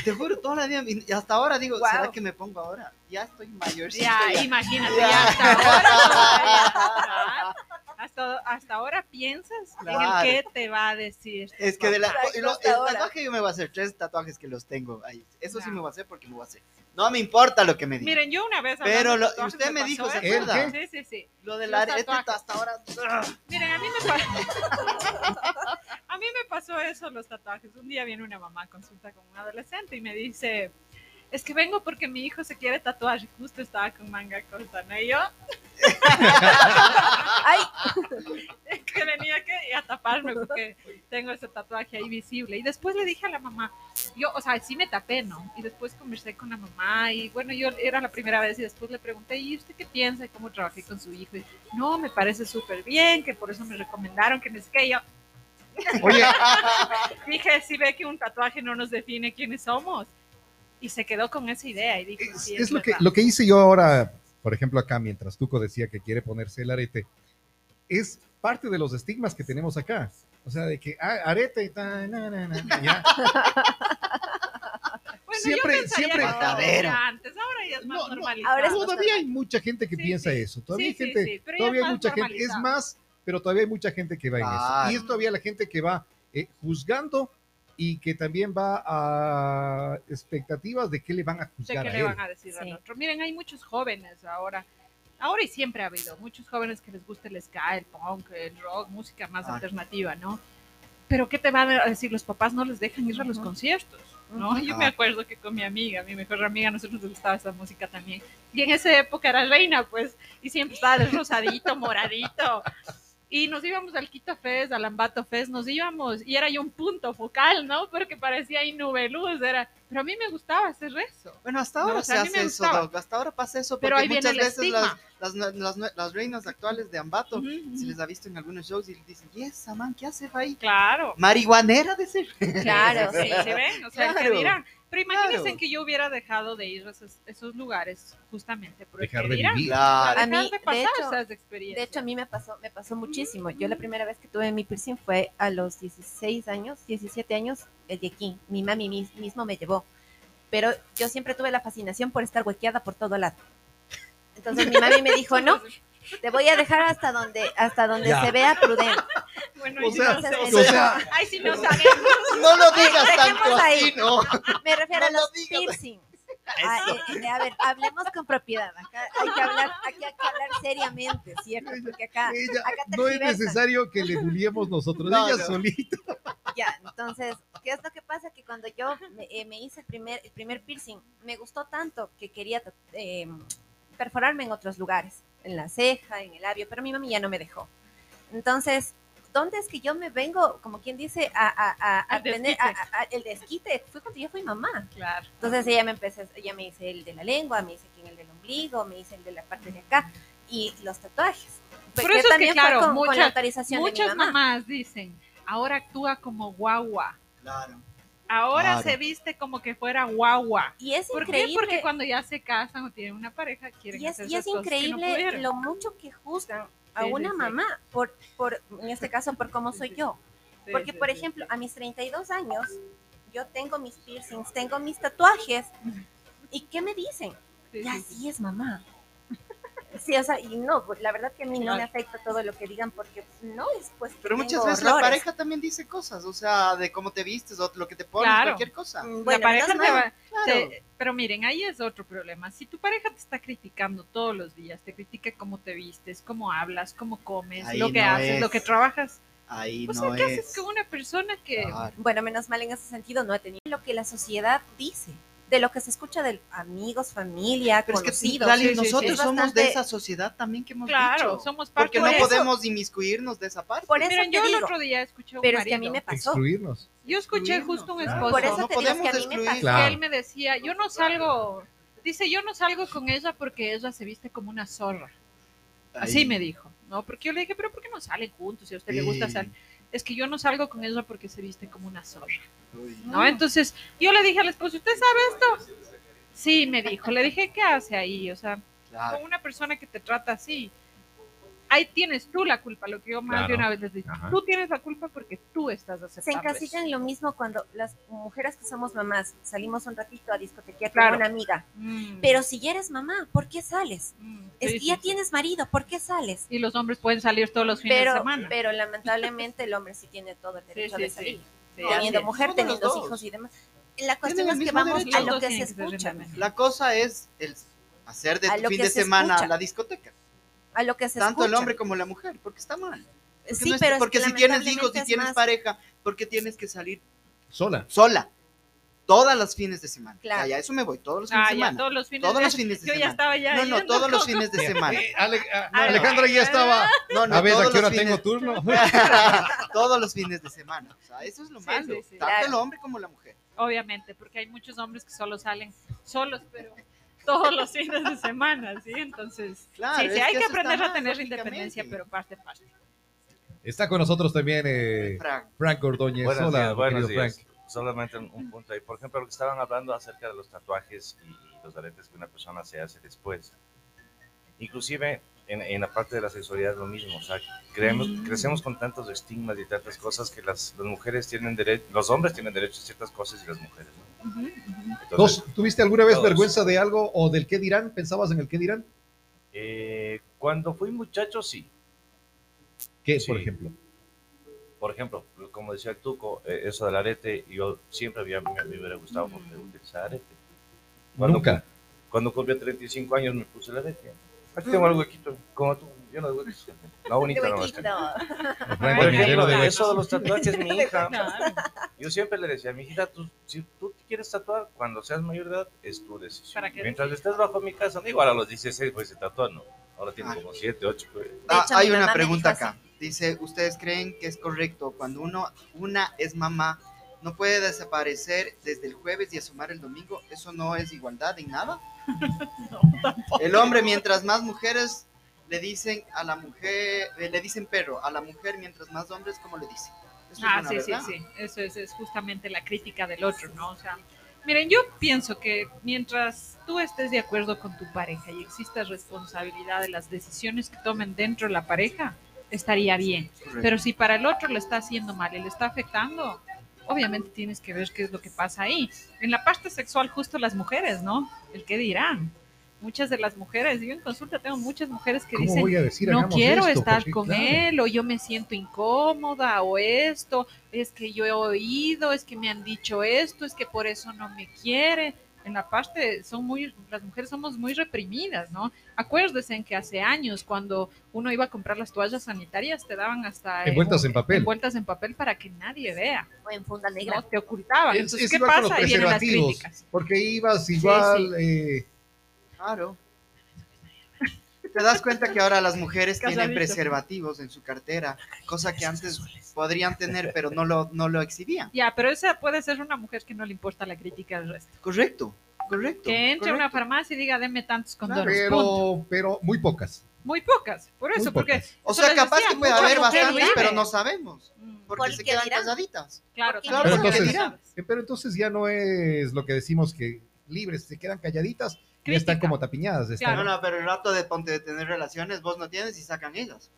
Te juro, toda la vida. Y hasta ahora digo, Guau. ¿será que me pongo ahora? Ya estoy mayorcito. Ya, ya. imagínate, Ya. ya hasta ahora. todavía, hasta, hasta ahora piensas en el qué te va a decir. Es que de la, y lo- el ahora. tatuaje yo me voy a hacer tres tatuajes que los tengo ahí. Eso sí me voy a hacer porque me voy a hacer. No me importa lo que me digan. Miren, yo una vez. Pero lo- tatuajes, usted me dijo, ¿se acuerda? Sí, sí, sí. Lo del tatuajes. hasta ahora. Miren, a mí me pasó. (laughs) a mí me pasó eso, los tatuajes. Un día viene una mamá a consulta con un adolescente y me dice. Es que vengo porque mi hijo se quiere tatuar y justo estaba con manga corta, ¿no? Y yo, (laughs) Ay, (laughs) que venía que a taparme porque tengo ese tatuaje ahí visible. Y después le dije a la mamá, yo, o sea, sí me tapé, ¿no? Y después conversé con la mamá y bueno, yo era la primera vez y después le pregunté, ¿y usted qué piensa y cómo trabajé con su hijo? Y, no, me parece súper bien, que por eso me recomendaron que no sé qué. Y yo Oye, (laughs) dije, si ve que un tatuaje no nos define quiénes somos. Y se quedó con esa idea y dijo, es, sí, es lo, que, verdad". lo que hice yo ahora, por ejemplo, acá, mientras Tuco decía que quiere ponerse el arete, es parte de los estigmas que tenemos acá. O sea, de que ah, arete, ta, na, na, na, ya. (laughs) Bueno, siempre- yo siempre- antes, ahora ya es más No, no, normalizado. ahora es Todavía hay mucha gente que Sí, piensa sí. eso. Todavía Sí, hay gente, todavía es hay mucha gente. Es más, pero todavía hay mucha gente que va en eso. Y es todavía la gente que va eh, juzgando y que también va a expectativas de qué le van a de juzgar qué a le él. van a decir al Sí. otro. Miren, hay muchos jóvenes ahora, ahora y siempre ha habido, muchos jóvenes que les gusta el ska, el punk, el rock, música más Ah. alternativa, ¿no? Pero ¿qué te van a decir? Los papás no les dejan ir a los conciertos, ¿no? Yo Ah. me acuerdo que con mi amiga, mi mejor amiga, a nosotros nos gustaba esa música también. Y en esa época era reina, pues, y siempre estaba de rosadito, moradito. Y nos íbamos al Quito Fest, al Ambato Fest, nos íbamos, y era yo un punto focal, ¿no? Porque parecía ahí nube luz, era... Pero a mí me gustaba hacer eso. Bueno, hasta No, ahora o sea, se hace eso. Doc, Hasta ahora pasa eso. Pero Porque ahí viene muchas veces las, las, las, las- reinas actuales de Ambato ujú. se les ha visto en algunos shows y dicen, y esa man, ¿qué hace ahí? Claro. Marihuanera de ser. claro, (laughs) Sí. ¿se ven? O sea, ¿qué Claro. dirán? Pero imagínense Claro. que yo hubiera dejado de ir a esos, esos lugares justamente por el Dejar de vivir. Claro. A Dejar mí, de de pasar hecho- esas experiencias. De hecho, a mí me pasó, me pasó muchísimo. Yo la primera vez que tuve mi piercing fue a los 16 años, 17 años, el yequín. Mi mami mis- mismo me llevó. Pero yo siempre tuve la fascinación por estar huequeada por todo lado. Entonces mi mami me dijo, (laughs) no, te voy a dejar hasta donde, hasta donde Ya. se vea prudente. Bueno, O sea, no sé. o sea- Ay, si no sabemos. No lo digas tanto ahí. así, ¿no? Me refiero a No los piercings. Ah, eh, eh, a ver, hablemos con propiedad. Acá hay que hablar, aquí hay que hablar seriamente, ¿cierto? Porque acá, Ella- acá no es necesario que le buliemos nosotros, No, ella no. solita. Ya, entonces, ¿qué es lo que pasa? Que cuando yo me, eh, me hice el primer, el primer piercing, me gustó tanto que quería eh, perforarme en otros lugares, en la ceja, en el labio, pero mi mami ya no me dejó. Entonces, ¿dónde es que yo me vengo, como quien dice, a, a, a, a tener desquite. a- a- a- el desquite? Fue cuando yo fui mamá. Claro. Entonces ella me empezó, ella me hice el de la lengua, me hice aquí el del ombligo, me hice el de la parte de acá y los tatuajes. Por Que eso es que, también fue claro, con, con muchas- la autorización de mi Muchas mamá. mamás dicen, ahora actúa como guagua. Claro. Ahora Claro. se viste como que fuera guagua. Y es ¿Por qué? increíble. Porque cuando ya se casan o tienen una pareja, quieren Y es, hacer y es no increíble lo mucho que juzgan a Sí, una sí. mamá por, por, en este caso, por cómo soy yo. Porque, sí, por sí. ejemplo, a mis 32 años, yo tengo mis piercings, tengo mis tatuajes. ¿Y qué me dicen? Sí, ya sí, sí. sí es mamá. Sí, o sea, y no, pues, la verdad que a mí no me afecta todo lo que digan porque pues, no es pues que Pero muchas veces la pareja también dice cosas, o sea, de cómo te vistes o lo que te pones, Claro. cualquier cosa. Mm, la pareja te va- Claro. te- pero miren, ahí es otro problema. Si tu pareja te está criticando todos los días, te critica cómo te vistes, cómo hablas, cómo comes, Ahí lo que no haces, es. lo que trabajas, Ahí pues no ¿qué haces es. con una persona que Claro. Bueno, menos mal en ese sentido no he tenido lo que la sociedad dice, de lo que se escucha de amigos, familia, Pero es que conocidos. Lali, sí, sí, nosotros sí. somos de esa sociedad también que hemos claro, dicho. somos parte Porque no eso. podemos inmiscuirnos de esa parte. Por eso Miren, te yo el otro día escuché un pero es que a mí marido. me pasó. Excluirnos. Yo escuché Excluirnos, justo un claro. esposo Por eso no te digo que a mí me pasó. Claro. que él me decía, yo no salgo, dice, yo no salgo con ella porque ella se viste como una zorra. Así me dijo, ¿no? Porque yo le dije, pero ¿por qué no salen juntos? Si a usted le gusta salir. Es que yo no salgo con ella porque se viste como una zorra. ¿no? Entonces, yo le dije al esposo, ¿usted sabe esto? Sí, me dijo. Le dije, ¿qué hace ahí? O sea, Claro. con una persona que te trata así, ahí tienes tú la culpa, lo que yo más de una vez les dije. Ajá. Tú tienes la culpa porque tú estás Se aceptando eso. encasillan en lo mismo cuando las mujeres que somos mamás salimos un ratito a discotequear Claro. con una amiga. Mm, Pero si ya eres mamá, ¿por qué sales? mm, Es sí, ya sí, sí. tienes marido, ¿por qué sales? Y los hombres pueden salir todos los fines Pero, de semana. pero lamentablemente el hombre sí tiene todo el derecho sí, de salir. Sí, teniendo mujer, teniendo dos. hijos y demás. La cuestión es que vamos derecho. a lo que se escucha. La cosa es el hacer de fin de se semana escucha. la discoteca. A lo que se Tanto el escucha. hombre como la mujer, porque está mal. Porque, Sí, no es- pero es porque que si tienes hijos, si es tienes más- pareja, porque tienes que salir Sola. sola. Todas las fines de semana. Claro. O sea, ya eso me voy, todos los fines Ah, de ya, semana. todos los fines Todos de los (laughs) fines de Yo ya semana. estaba ya No, no, todos los (laughs) con- fines de semana. Eh, Ale- a- Ay, Alejandra ya estaba. No, no, A ver, ¿a todos qué hora los tengo fines- turno? (laughs) todos los fines de semana. O sea, eso es lo Sí, malo. sí, sí. Tanto Claro. el hombre como la mujer. Obviamente, porque hay muchos hombres que solo salen solos, pero todos los fines de semana, ¿sí? Entonces, Claro, sí, hay que aprender a tener independencia, pero parte a parte. Está con nosotros también eh, Frank. Frank Ordóñez. Buenos Hola, días, buenos días. Frank. Solamente un, un punto ahí. Por ejemplo, lo que estaban hablando acerca de los tatuajes y, y los aretes que una persona se hace después. Inclusive en, en la parte de la sexualidad es lo mismo. O sea, creemos, Mm. crecemos con tantos estigmas y tantas cosas que las, las mujeres tienen derecho, los hombres tienen derecho a ciertas cosas y las mujeres no. Ujú, ujú. Entonces, ¿Dos, ¿Tuviste alguna vez Todos. vergüenza de algo o del qué dirán? ¿Pensabas en el qué dirán? eh, cuando fui muchacho, sí. ¿Qué, Sí. por ejemplo? Por ejemplo, como decía el Tuco, eh, eso del arete, yo siempre había, me, me hubiera gustado porque utilizar arete. Cuando Nunca. Cuando cumplí 35 años me puse la arete. Aquí tengo algo huequito, como tú, yo no. No, bonita Qué no Por ejemplo, de eso de los tatuajes, mi (laughs) hija, yo siempre le decía, mi hijita, tú, si tú te quieres tatuar, cuando seas mayor de edad, es tu decisión. Mientras estés bajo mi casa, igual a los 16 pues se tatúa, no. Ahora tiene como 7, 8. Pues. Ah, hay una pregunta acá. Dice, ¿ustedes creen que es correcto cuando uno, una es mamá, no puede desaparecer desde el jueves y asomar el domingo? ¿Eso no es igualdad en nada? (laughs) El hombre, mientras más mujeres le dicen a la mujer, eh, le dicen perro, a la mujer, mientras más hombres, ¿cómo le dicen? Eso Ah, sí, sí, sí. Eso es, es justamente la crítica del otro, ¿no? O sea, miren, yo pienso que mientras tú estés de acuerdo con tu pareja y exista responsabilidad de las decisiones que tomen dentro de la pareja, estaría bien. Correcto. Pero si para el otro le está haciendo mal y le está afectando, obviamente tienes que ver qué es lo que pasa ahí. En la parte sexual, justo las mujeres, ¿no? El qué dirán. Muchas de las mujeres, yo en consulta tengo muchas mujeres que ¿Cómo dicen, voy a decir, no quiero esto? estar Porque, con claro, él o yo me siento incómoda o esto, es que yo he oído, es que me han dicho esto, es que por eso no me quiere. En la parte son muy, las mujeres somos muy reprimidas, ¿no? Acuérdense en que hace años cuando uno iba a comprar las toallas sanitarias te daban hasta eh, Envueltas en papel. envueltas en papel para que nadie vea, O en funda ¿no? negra. Te ocultaban. Es- Entonces, es ¿qué pasa? los Ahí vienen las preservativos. críticas. Porque ibas igual. eh, Claro. (laughs) Te das cuenta que ahora las mujeres tienen preservativos en su cartera, cosa que antes podrían tener, pero no lo, no lo exhibían. Ya, pero esa puede ser una mujer que no le importa la crítica del resto. Correcto, correcto. Que entre a una farmacia y diga, deme tantos condones. pero, pero muy pocas. Muy pocas, por eso, Muy porque... pocas. O sea, capaz decía, que puede haber bastantes, pero no sabemos, Mm, porque ¿Por se quedan dirán? calladitas. Claro, claro. Pero entonces- Pero entonces ya no es lo que decimos que libres, se quedan calladitas y ya están Crítica. como tapiñadas. están- Claro. No, no, pero el rato de ponte de tener relaciones, vos no tienes y sacan ellas.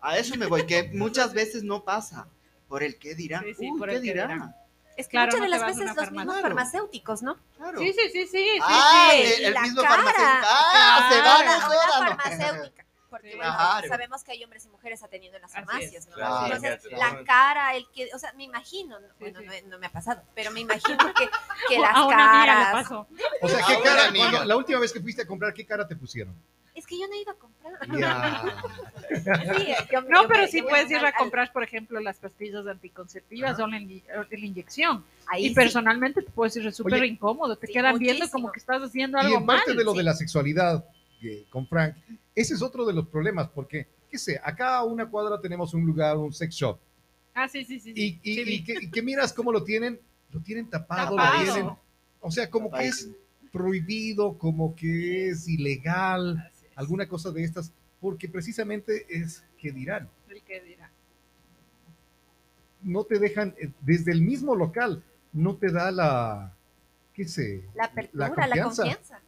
A eso me voy, que (laughs) muchas veces no pasa. Por el qué dirán. Sí, sí, Uy, por ¿qué el qué dirán? dirán. Es que Claro, muchas no de las veces los farmacia. mismos farmacéuticos, ¿no? Claro. Sí, sí, sí, sí, sí. Ah, sí. el, mismo farmacéutico. Ah, se van a Una farmacéutica. Porque Sí. bueno, Claro. sabemos que hay hombres y mujeres atendiendo en las farmacias, ¿no? claro. Entonces, Claro. la cara, el que, o sea, me imagino, no, bueno, sí. no, no me ha pasado, pero me imagino que, (laughs) que las a una caras. pasó. O sea, ¿qué cara? cuando- la última vez que fuiste a comprar, ¿qué cara te pusieron? Es que yo no he ido a comprar. Ya. (laughs) Sí, yo- No, yo pero me- sí yo puedes ir a al- comprar, por ejemplo, las pastillas anticonceptivas Ajá. o la, in- la inyección. Ahí y sí. personalmente te puedes ir súper incómodo. Te Sí, quedan viendo muchísimo. como que estás haciendo Y algo en parte mal. de lo de la sexualidad eh, con Frank, ese es otro de los problemas, porque, qué sé, acá a una cuadra tenemos un lugar, un sex shop, Ah, sí, sí, sí. y, y- y que, y que miras cómo lo tienen, lo tienen tapado, lo tienen, o sea, como que es prohibido, como que es ilegal, es. alguna cosa de estas, porque precisamente es que dirán, El que dirá. no te dejan, eh, desde el mismo local, no te da la, qué sé, La apertura, la confianza.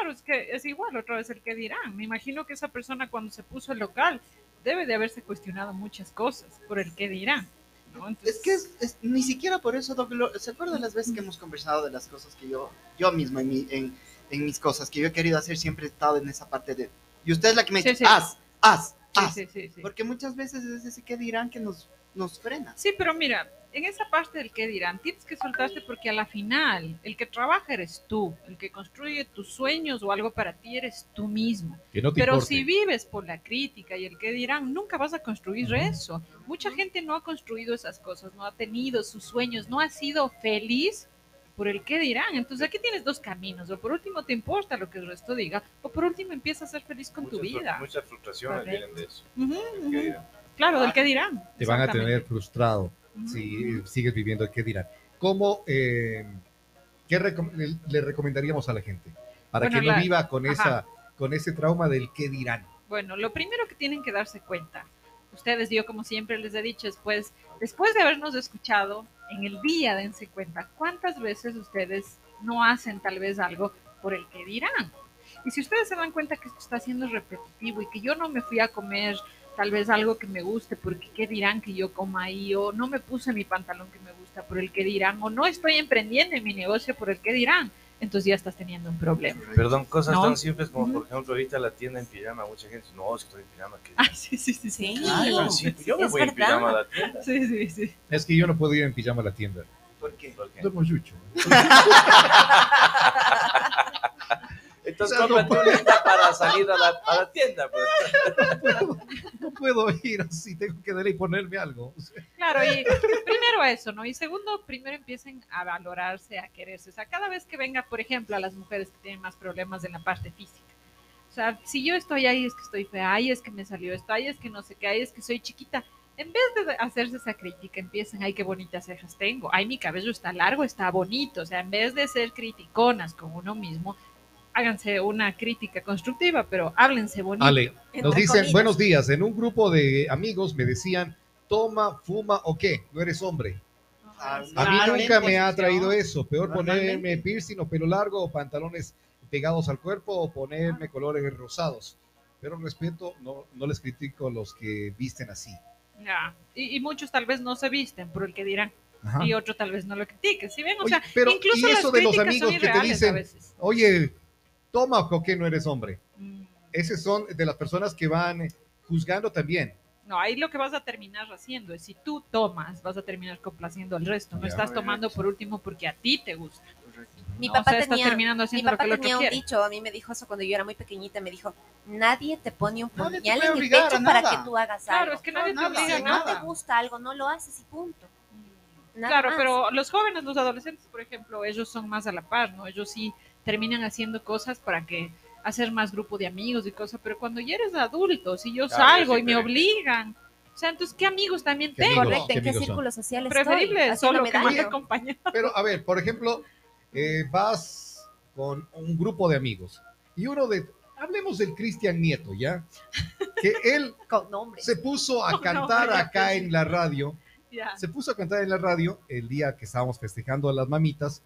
Claro, es que es igual, otra vez el que dirán. Me imagino que esa persona cuando se puso el local debe de haberse cuestionado muchas cosas por el que dirán. ¿no? Entonces, Es que es, es- ni siquiera por eso, ¿se acuerdan las veces que hemos conversado de las cosas que yo, yo mismo en, mi- en, en mis cosas que yo he querido hacer, siempre he estado en esa parte de... Y usted es la que me Sí, dice, sí. haz, haz, haz. sí. Porque muchas veces es ese que dirán que nos, nos frena. Sí, pero mira, en esa parte del que dirán, tienes que soltarte porque a la final el que trabaja eres tú, el que construye tus sueños o algo para ti eres tú mismo. no Pero importe. si vives por la crítica y el que dirán, nunca vas a construir eso. Mucha gente no ha construido esas cosas, no ha tenido sus sueños, no ha sido feliz por el que dirán. Entonces aquí tienes dos caminos, o por último te importa lo que el resto diga, o por último empiezas a ser feliz con tu Muchas vida. Muchas frustraciones vienen de eso. Claro, del que dirán. te van a tener frustrado si sigues viviendo que dirán. ¿Cómo, eh, qué recom- le, le recomendaríamos a la gente para Bueno, que no la- viva con, ajá. esa, con ese trauma del qué dirán? Bueno, lo primero que tienen que darse cuenta, ustedes, yo como siempre les he dicho, después, después de habernos escuchado, en el día dense cuenta cuántas veces ustedes no hacen tal vez algo por el que dirán. Y si ustedes se dan cuenta que esto está siendo repetitivo y que yo no me fui a comer tal vez algo que me guste porque qué dirán que yo coma ahí o no me puse mi pantalón que me gusta por el que dirán o no estoy emprendiendo en mi negocio por el que dirán, entonces ya estás teniendo un problema. Perdón, cosas No. tan simples como, por ejemplo, ahorita la tienda en pijama. Mucha gente dice, no, es que estoy en pijama. ¿qué? Ah, sí, sí, sí. Sí. Claro, sí, yo me es voy en pijama a la tienda. Sí, sí, sí. Es que yo no puedo ir en pijama a la tienda. ¿Por qué? ¿Por qué? (laughs) Entonces, O sea, no cómprate una linda para salir a la, a la tienda. Pues. No puedo ir así, tengo que dar y ponerme algo. O sea, Claro, y primero eso, ¿no? Y segundo, primero empiecen a valorarse, a quererse. O sea, cada vez que venga, por ejemplo, a las mujeres que tienen más problemas en la parte física. O sea, si yo estoy ahí es que estoy fea, ahí es que me salió esto, ahí es que no sé qué, ahí es que soy chiquita. En vez de hacerse esa crítica, empiecen, ay, qué bonitas cejas tengo, ay, mi cabello está largo, está bonito. O sea, en vez de ser criticonas con uno mismo, háganse una crítica constructiva, pero háblense bonito. Ale, nos dicen, comillas. buenos días, en un grupo de amigos me decían, toma, fuma o qué, no eres hombre. Ah, A mí Claro, nunca me ha imposición. traído eso, peor ponerme piercing o pelo largo o pantalones pegados al cuerpo o ponerme colores rosados. Pero respeto, no, no les critico a los que visten así. Ya. Y, y muchos tal vez no se visten por el que dirán. Ajá. y otro tal vez no lo critique. Si ven, o Oye, sea, pero, incluso ¿y las eso de los amigos que te dicen. Oye, toma o qué no eres hombre? Mm, Esos son de las personas que van eh, juzgando también. No, ahí lo que vas a terminar haciendo es si tú tomas, vas a terminar complaciendo al resto. No Ya. estás tomando por último porque a ti te gusta. Correcto. Mi ¿no? papá o sea, tenía, terminando mi papá que tenía un quiere. dicho, a mí me dijo eso cuando yo era muy pequeñita, me dijo, nadie te pone un te puñal en el pecho para que tú hagas Claro, algo. es que nadie te nada, obliga a si nada. no te gusta algo, no lo haces y punto. Nada Claro, más. pero los jóvenes, los adolescentes, por ejemplo, ellos son más a la par, ¿no? Ellos sí terminan haciendo cosas para que hacer más grupo de amigos y cosas, pero cuando ya eres adulto, si yo Claro, salgo y me obligan, o sea, entonces, ¿qué amigos también ¿Qué tengo? Correcto, ¿en ¿Qué qué amigos son? círculo social Preferible estoy? solo que acompañado. Pero, a ver, por ejemplo, eh, vas con un grupo de amigos y uno de, hablemos del Cristian Nieto, ¿ya? Que él (laughs) se puso a cantar acá en la radio, se puso a cantar en la radio el día que estábamos festejando a las mamitas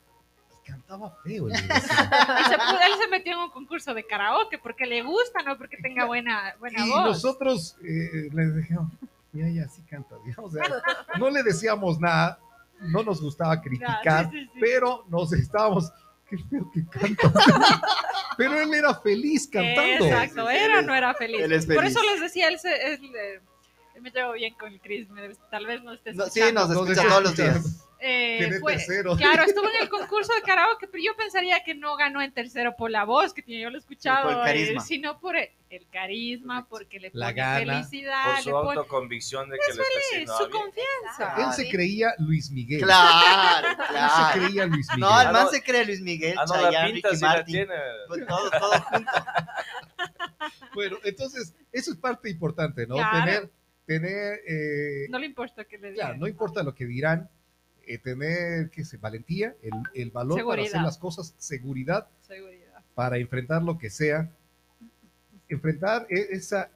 cantaba feo. Y (laughs) él se metió en un concurso de karaoke porque le gusta, no porque tenga buena, buena Y voz. nosotros eh, le dijimos, mira, ya sí canta, digamos, o sea, (laughs) no le decíamos nada, no nos gustaba criticar, Ya, sí, sí, sí. pero nos estábamos, qué feo que canta. (laughs) pero él era feliz cantando. Exacto, era o no era feliz. él es Por eso les decía, él, se, él, me llevo bien con el Chris, me- tal vez no esté No, sí, escuchando. nos escucha todos los escuchando. días. Eh, fue- tercero. Claro, (laughs) estuvo en el concurso de karaoke, pero yo pensaría que no ganó en tercero por la voz que tiene, yo lo he escuchado, por el carisma. eh, sino por el, el carisma, porque le La pone gana. felicidad, Por le su pone autoconvicción de que le está haciendo su bien. confianza. Él se creía Luis Miguel. Claro, Él se claro. creía Luis Miguel. No, el Ah, man no. se cree Luis Miguel, Ah, no, la pinta Ricky la tiene. Pues Todo, todo junto. (laughs) Bueno, entonces, eso es parte importante, ¿no? Claro. Tener, tener, eh, No le importa que le digan. claro, no importa lo que dirán, eh, tener, qué sé, valentía, el, el valor para hacer las cosas, seguridad Seguridad. para enfrentar lo que sea, enfrentar e- esa,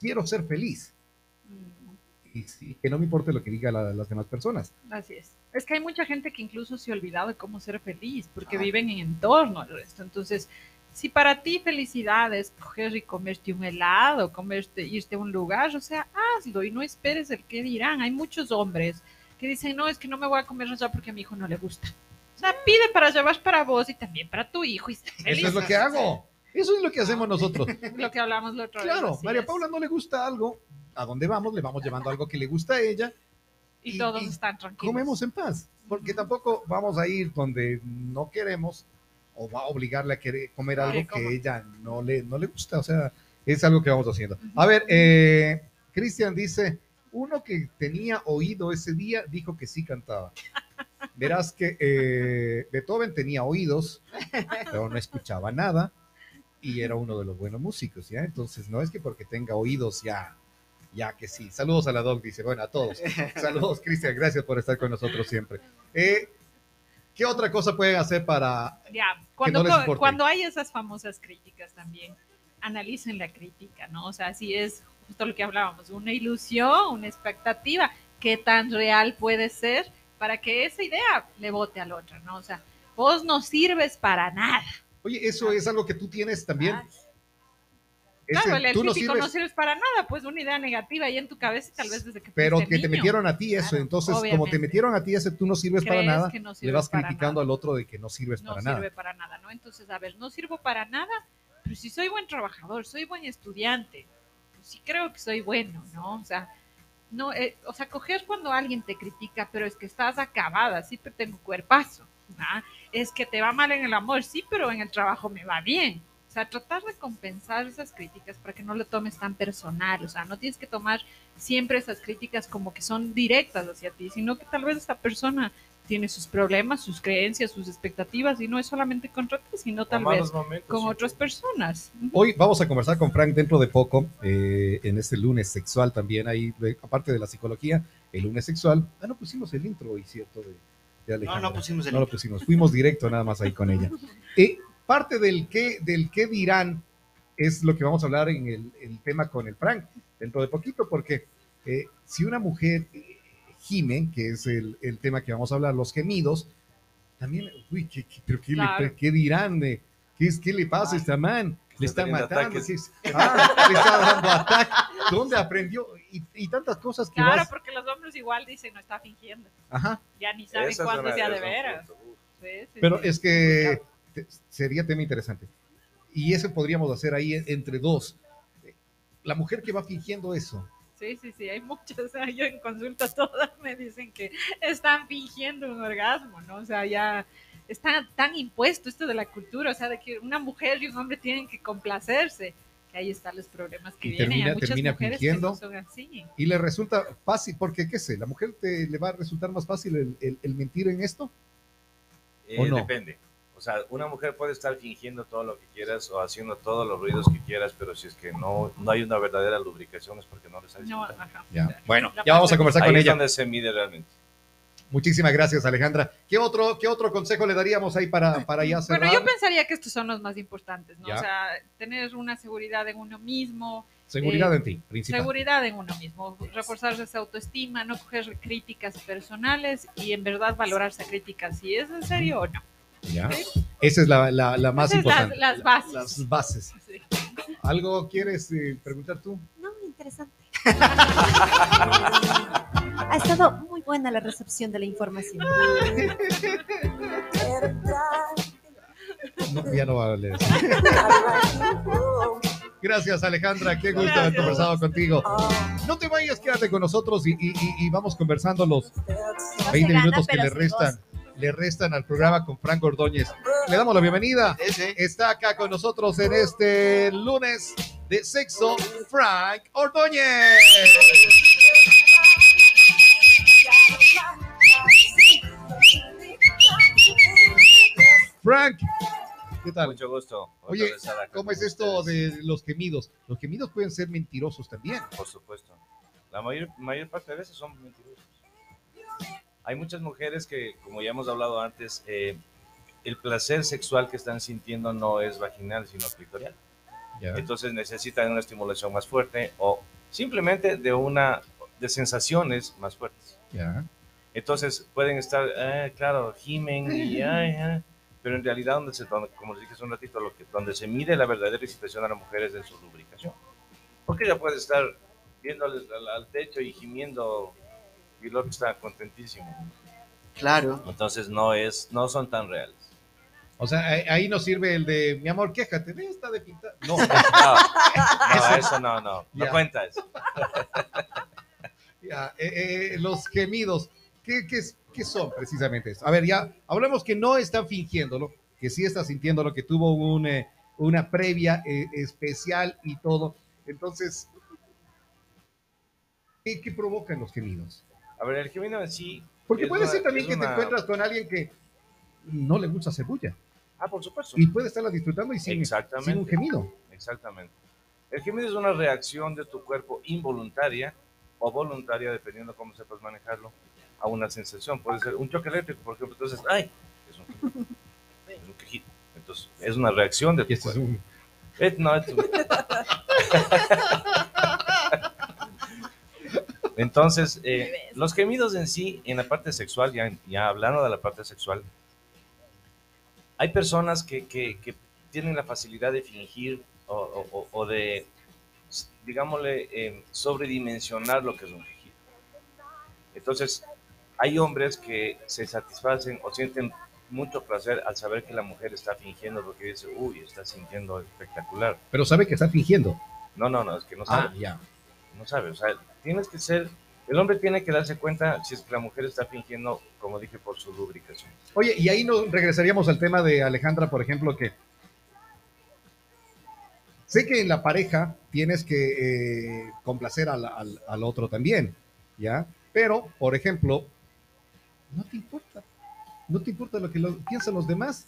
quiero ser feliz, Mm, y sí, que no me importe lo que digan la- las demás personas. Así es. Es que hay mucha gente que incluso se ha olvidado de cómo ser feliz, porque Ah. viven en entorno al resto. Entonces, si para ti felicidad es coger y comerte un helado, comerte, irte a un lugar, o sea, hazlo y no esperes el que dirán. Hay muchos hombres que dicen, no, es que no me voy a comer allá porque a mi hijo no le gusta. O sea, pide para llevar para vos y también para tu hijo y feliz. Eso es lo que hago, eso es lo que hacemos nosotros. (laughs) Lo que hablamos la otra. Claro, María es. Paula no le gusta algo, ¿a dónde vamos? Le vamos llevando algo que le gusta a ella, Y, y- todos y están tranquilos. comemos en paz, porque tampoco vamos a ir donde no queremos o va a obligarle a querer comer algo que ella no le, no le gusta, o sea, es algo que vamos haciendo. A ver, eh, Cristian dice, uno que tenía oído ese día dijo que sí cantaba. (laughs) Verás que eh, Beethoven tenía oídos, pero no escuchaba nada y era uno de los buenos músicos, ¿ya? Entonces, no es que porque tenga oídos ya, ya que sí. Saludos a la doc, dice, bueno, a todos. Saludos, Cristian, gracias por estar con nosotros siempre. Eh, ¿Qué otra cosa pueden hacer para... Ya, cuando, no les cuando hay esas famosas críticas también, analicen la crítica, ¿no? O sea, si es justo lo que hablábamos, una ilusión, una expectativa, qué tan real puede ser para que esa idea le vote al otro, ¿no? O sea, vos no sirves para nada. Oye, eso es algo que tú tienes también. Ah, claro, el, el tú no no sirves, para nada, pues una idea negativa ahí en tu cabeza y tal vez desde que pero que te metieron a ti eso. Claro, Entonces, como te metieron a ti ese, tú no sirves para nada, no le vas criticando nada. al otro de que no sirves no para sirve nada. para nada, ¿no? Entonces, a ver, no sirvo para nada, pero si soy buen trabajador, soy buen estudiante, pues sí creo que soy bueno, ¿no? O sea, no, eh, o sea, coger cuando alguien te critica, pero es que estás acabada, sí, pero tengo cuerpazo, ¿ah? Es que te va mal en el amor, sí, pero en el trabajo me va bien. O sea, tratar de compensar esas críticas para que no lo tomes tan personal. O sea, no tienes que tomar siempre esas críticas como que son directas hacia ti, sino que tal vez esta persona tiene sus problemas, sus creencias, sus expectativas, y no es solamente contra ti, sino tal vez momentos, con sí. otras personas. Hoy vamos a conversar con Frank dentro de poco, eh, en este lunes sexual también, ahí, de- aparte de la psicología, el lunes sexual. Ah, no pusimos el intro hoy, ¿cierto? De, de No, no pusimos el No lo pusimos, fuimos directo nada más ahí con ella. (laughs) Eh, parte del qué, del qué dirán es lo que vamos a hablar en el, el tema con el Frank dentro de poquito, porque eh, si una mujer gime, que es el, el tema que vamos a hablar, los gemidos, también, uy, ¿qué, qué- pero qué, le- Claro. qué dirán? de- ¿Qué, es, ¿Qué le pasa a esta man? Le Está matando. ataques. ¿qué es? Ah, le está dando ataque. ¿Dónde aprendió? Y, y tantas cosas que Claro, vas... porque los hombres igual dicen, no está fingiendo. Ajá. Ya ni saben cuándo sea de veras. Sí, sí, Pero sí. es que te- sería tema interesante. Y eso podríamos hacer ahí en- entre dos. La mujer que va fingiendo eso. Sí, sí, sí, hay muchas. (laughs) O sea, yo en consulta todas (laughs) me dicen que están fingiendo un orgasmo, ¿no? O sea, ya está tan impuesto esto de la cultura, o sea, de que una mujer y un hombre tienen que complacerse. Que ahí están los problemas que Y vienen. termina- hay muchas termina mujeres fingiendo. que no son así. Y le resulta fácil, porque qué sé, la mujer te, le va a resultar más fácil el, el- el mentir en esto. Eh, ¿O no? Depende. O sea, una mujer puede estar fingiendo todo lo que quieras o haciendo todos los ruidos que quieras, pero si es que no, no hay una verdadera lubricación es porque no le está No. Ya, bueno, ya vamos a conversar Ahí con es ella. donde se mide realmente. Muchísimas gracias, Alejandra. ¿Qué otro, qué otro consejo le daríamos ahí para, para ya cerrar? Bueno, yo pensaría que estos son los más importantes, ¿no? Ya. O sea, tener una seguridad en uno mismo, Seguridad eh, en ti, principal. seguridad en uno mismo, reforzar esa autoestima, no coger críticas personales y en verdad valorar esa crítica si es en serio o no. Ya. Esa es la, la- la más Esas son las, importante. las bases. Las bases. Sí. ¿Algo quieres eh, preguntar tú? No, interesante. (laughs) Ha estado muy buena la recepción de la información. No, ya no va a leer. Gracias Alejandra, qué gusto haber conversado contigo. No te vayas, quédate con nosotros y, y- y- y vamos conversando los 20 gana, minutos que le restan, le restan al programa con Frank Ordóñez. Le damos la bienvenida. Está acá con nosotros en este lunes de sexo, Frank Ordóñez. Frank, ¿qué tal? Mucho gusto. Oye, ¿cómo es esto ustedes. de los gemidos? Los gemidos pueden ser mentirosos también. Por supuesto. La mayor, mayor parte de veces son mentirosos. Hay muchas mujeres que, como ya hemos hablado antes, eh, el placer sexual que están sintiendo no es vaginal, sino clitorial. Ya. Entonces necesitan una estimulación más fuerte o simplemente de una de sensaciones más fuertes. Ya. Entonces pueden estar, eh, claro, gimen y (laughs) ay, ay, pero en realidad donde se, donde, como les dije hace un ratito, lo que, donde se mide la verdadera excitación a la mujer es en su lubricación. Porque ella puede estar viéndoles al, al techo y gimiendo y el otro está contentísimo. Claro. Entonces no es, no son tan reales. O sea, ahí, nos sirve el de, mi amor, quéjate, ve esta de pintar. No, No, no, (laughs) eso no, no, no Ya. cuenta eso. (laughs) eh, eh, los gemidos, ¿qué, qué, es- qué son precisamente eso? A ver, ya, hablemos que no están fingiéndolo, que sí está sintiéndolo, que tuvo un, eh, una previa eh, especial y todo. Entonces, ¿qué, qué provocan los gemidos? A ver, el gemido en sí. Porque es puede una- ser también es que te encuentras con alguien que no le gusta cebolla Ah, por supuesto. y puede estarla disfrutando y sin, Exactamente. sin un gemido. Exactamente. El gemido es una reacción de tu cuerpo involuntaria o voluntaria, dependiendo cómo sepas manejarlo, a una sensación. Puede ser un choque eléctrico, por ejemplo. Entonces, ¡ay! Es un quejido. Es un quejido. Entonces, es una reacción de tu este es cuerpo. un- Eh, no, es un- (laughs) Entonces, eh, los gemidos en sí, en la parte sexual, ya, ya hablando de la parte sexual, hay personas que, que- que tienen la facilidad de fingir o, o- o- o de, digámosle, eh, sobredimensionar lo que es un quejido. Entonces, hay hombres que se satisfacen o sienten mucho placer al saber que la mujer está fingiendo porque dice, uy, está sintiendo espectacular. Pero sabe que está fingiendo. No, no, no, es que no sabe Ah, ya. No sabe, o sea, tienes que ser, el hombre tiene que darse cuenta si es que la mujer está fingiendo, como dije, por su lubricación. Oye, y ahí nos regresaríamos al tema de Alejandra, por ejemplo, que sé que en la pareja tienes que eh, complacer al, al- al otro también, ¿ya? Pero, por ejemplo, no te importa. No te importa lo que lo- piensan los demás.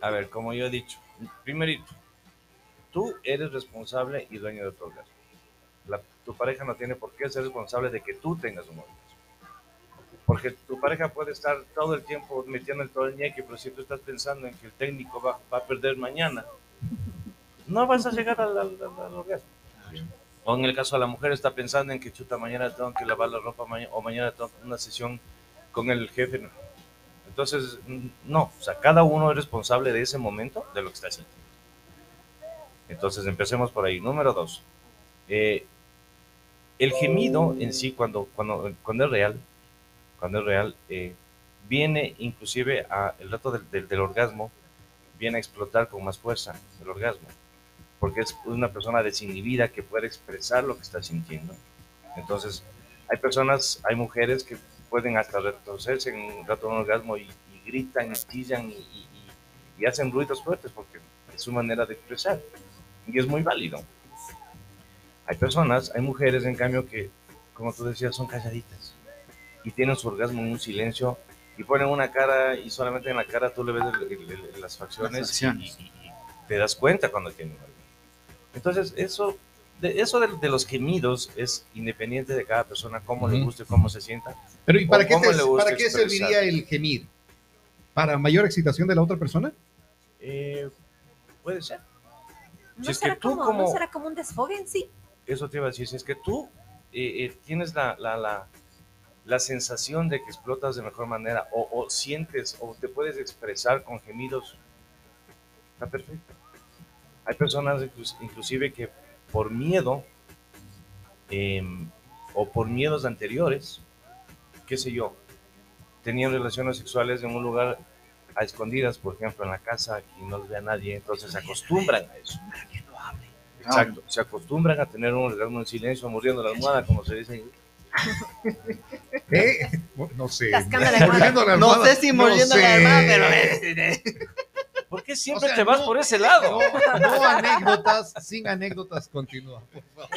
A ver, como yo he dicho, primerito, tú eres responsable y dueño de tu. La- tu pareja no tiene por qué ser responsable de que tú tengas un orgasmo. Porque tu pareja puede estar todo el tiempo metiendo el todo el ñeque, pero si tú estás pensando en que el técnico va, a perder mañana, no vas a llegar al, al- orgasmo. O en el caso de la mujer está pensando en que chuta, mañana tengo que lavar la ropa o mañana tengo una sesión con el jefe. Entonces, no, o sea, cada uno es responsable de ese momento, de lo que está haciendo. Entonces, empecemos por ahí. Número dos, eh, el gemido en sí, cuando, cuando, cuando es real, cuando es real, eh, viene inclusive el rato del, orgasmo, viene a explotar con más fuerza el orgasmo, porque es una persona desinhibida que puede expresar lo que está sintiendo. Entonces, hay personas, hay mujeres que pueden hasta retorcerse en un rato de un orgasmo y, gritan y chillan y- y hacen ruidos fuertes porque es su manera de expresar. Y es muy válido. Hay personas, hay mujeres en cambio que, como tú decías, son calladitas y tienen su orgasmo en un silencio y ponen una cara y solamente en la cara tú le ves el- el- el- las facciones, Las facciones. Y, y- y te das cuenta cuando tienen orgasmo. Entonces, eso de, eso de, de los gemidos es independiente de cada persona, cómo le guste, cómo se sienta. Pero ¿y para qué, te- para qué serviría el gemir? ¿Para mayor excitación de la otra persona? Eh, puede ser. ¿No, Si es que será tú como, como- ¿No será como un desfogue en sí? Eso te iba a decir, si es que tú eh, eh, tienes la, la, la, la sensación de que explotas de mejor manera o, o sientes o te puedes expresar con gemidos, está perfecto. Hay personas inclus- inclusive que por miedo em, o por miedos anteriores, qué sé yo, tenían relaciones sexuales en un lugar a escondidas, por ejemplo, en la casa, y no los ve a nadie, entonces se acostumbran a eso. Exacto, se acostumbran a tener un orgasmo en silencio, mordiendo la almohada, como se dice. ¿Eh? No sé. Cascando la (laughs) almohada. Mordiendo la No sé si no mordiendo sé. la almohada, pero es- ¿Por qué siempre O sea, te vas no, por ese lado? No, no anécdotas, sin anécdotas, continúa. por favor.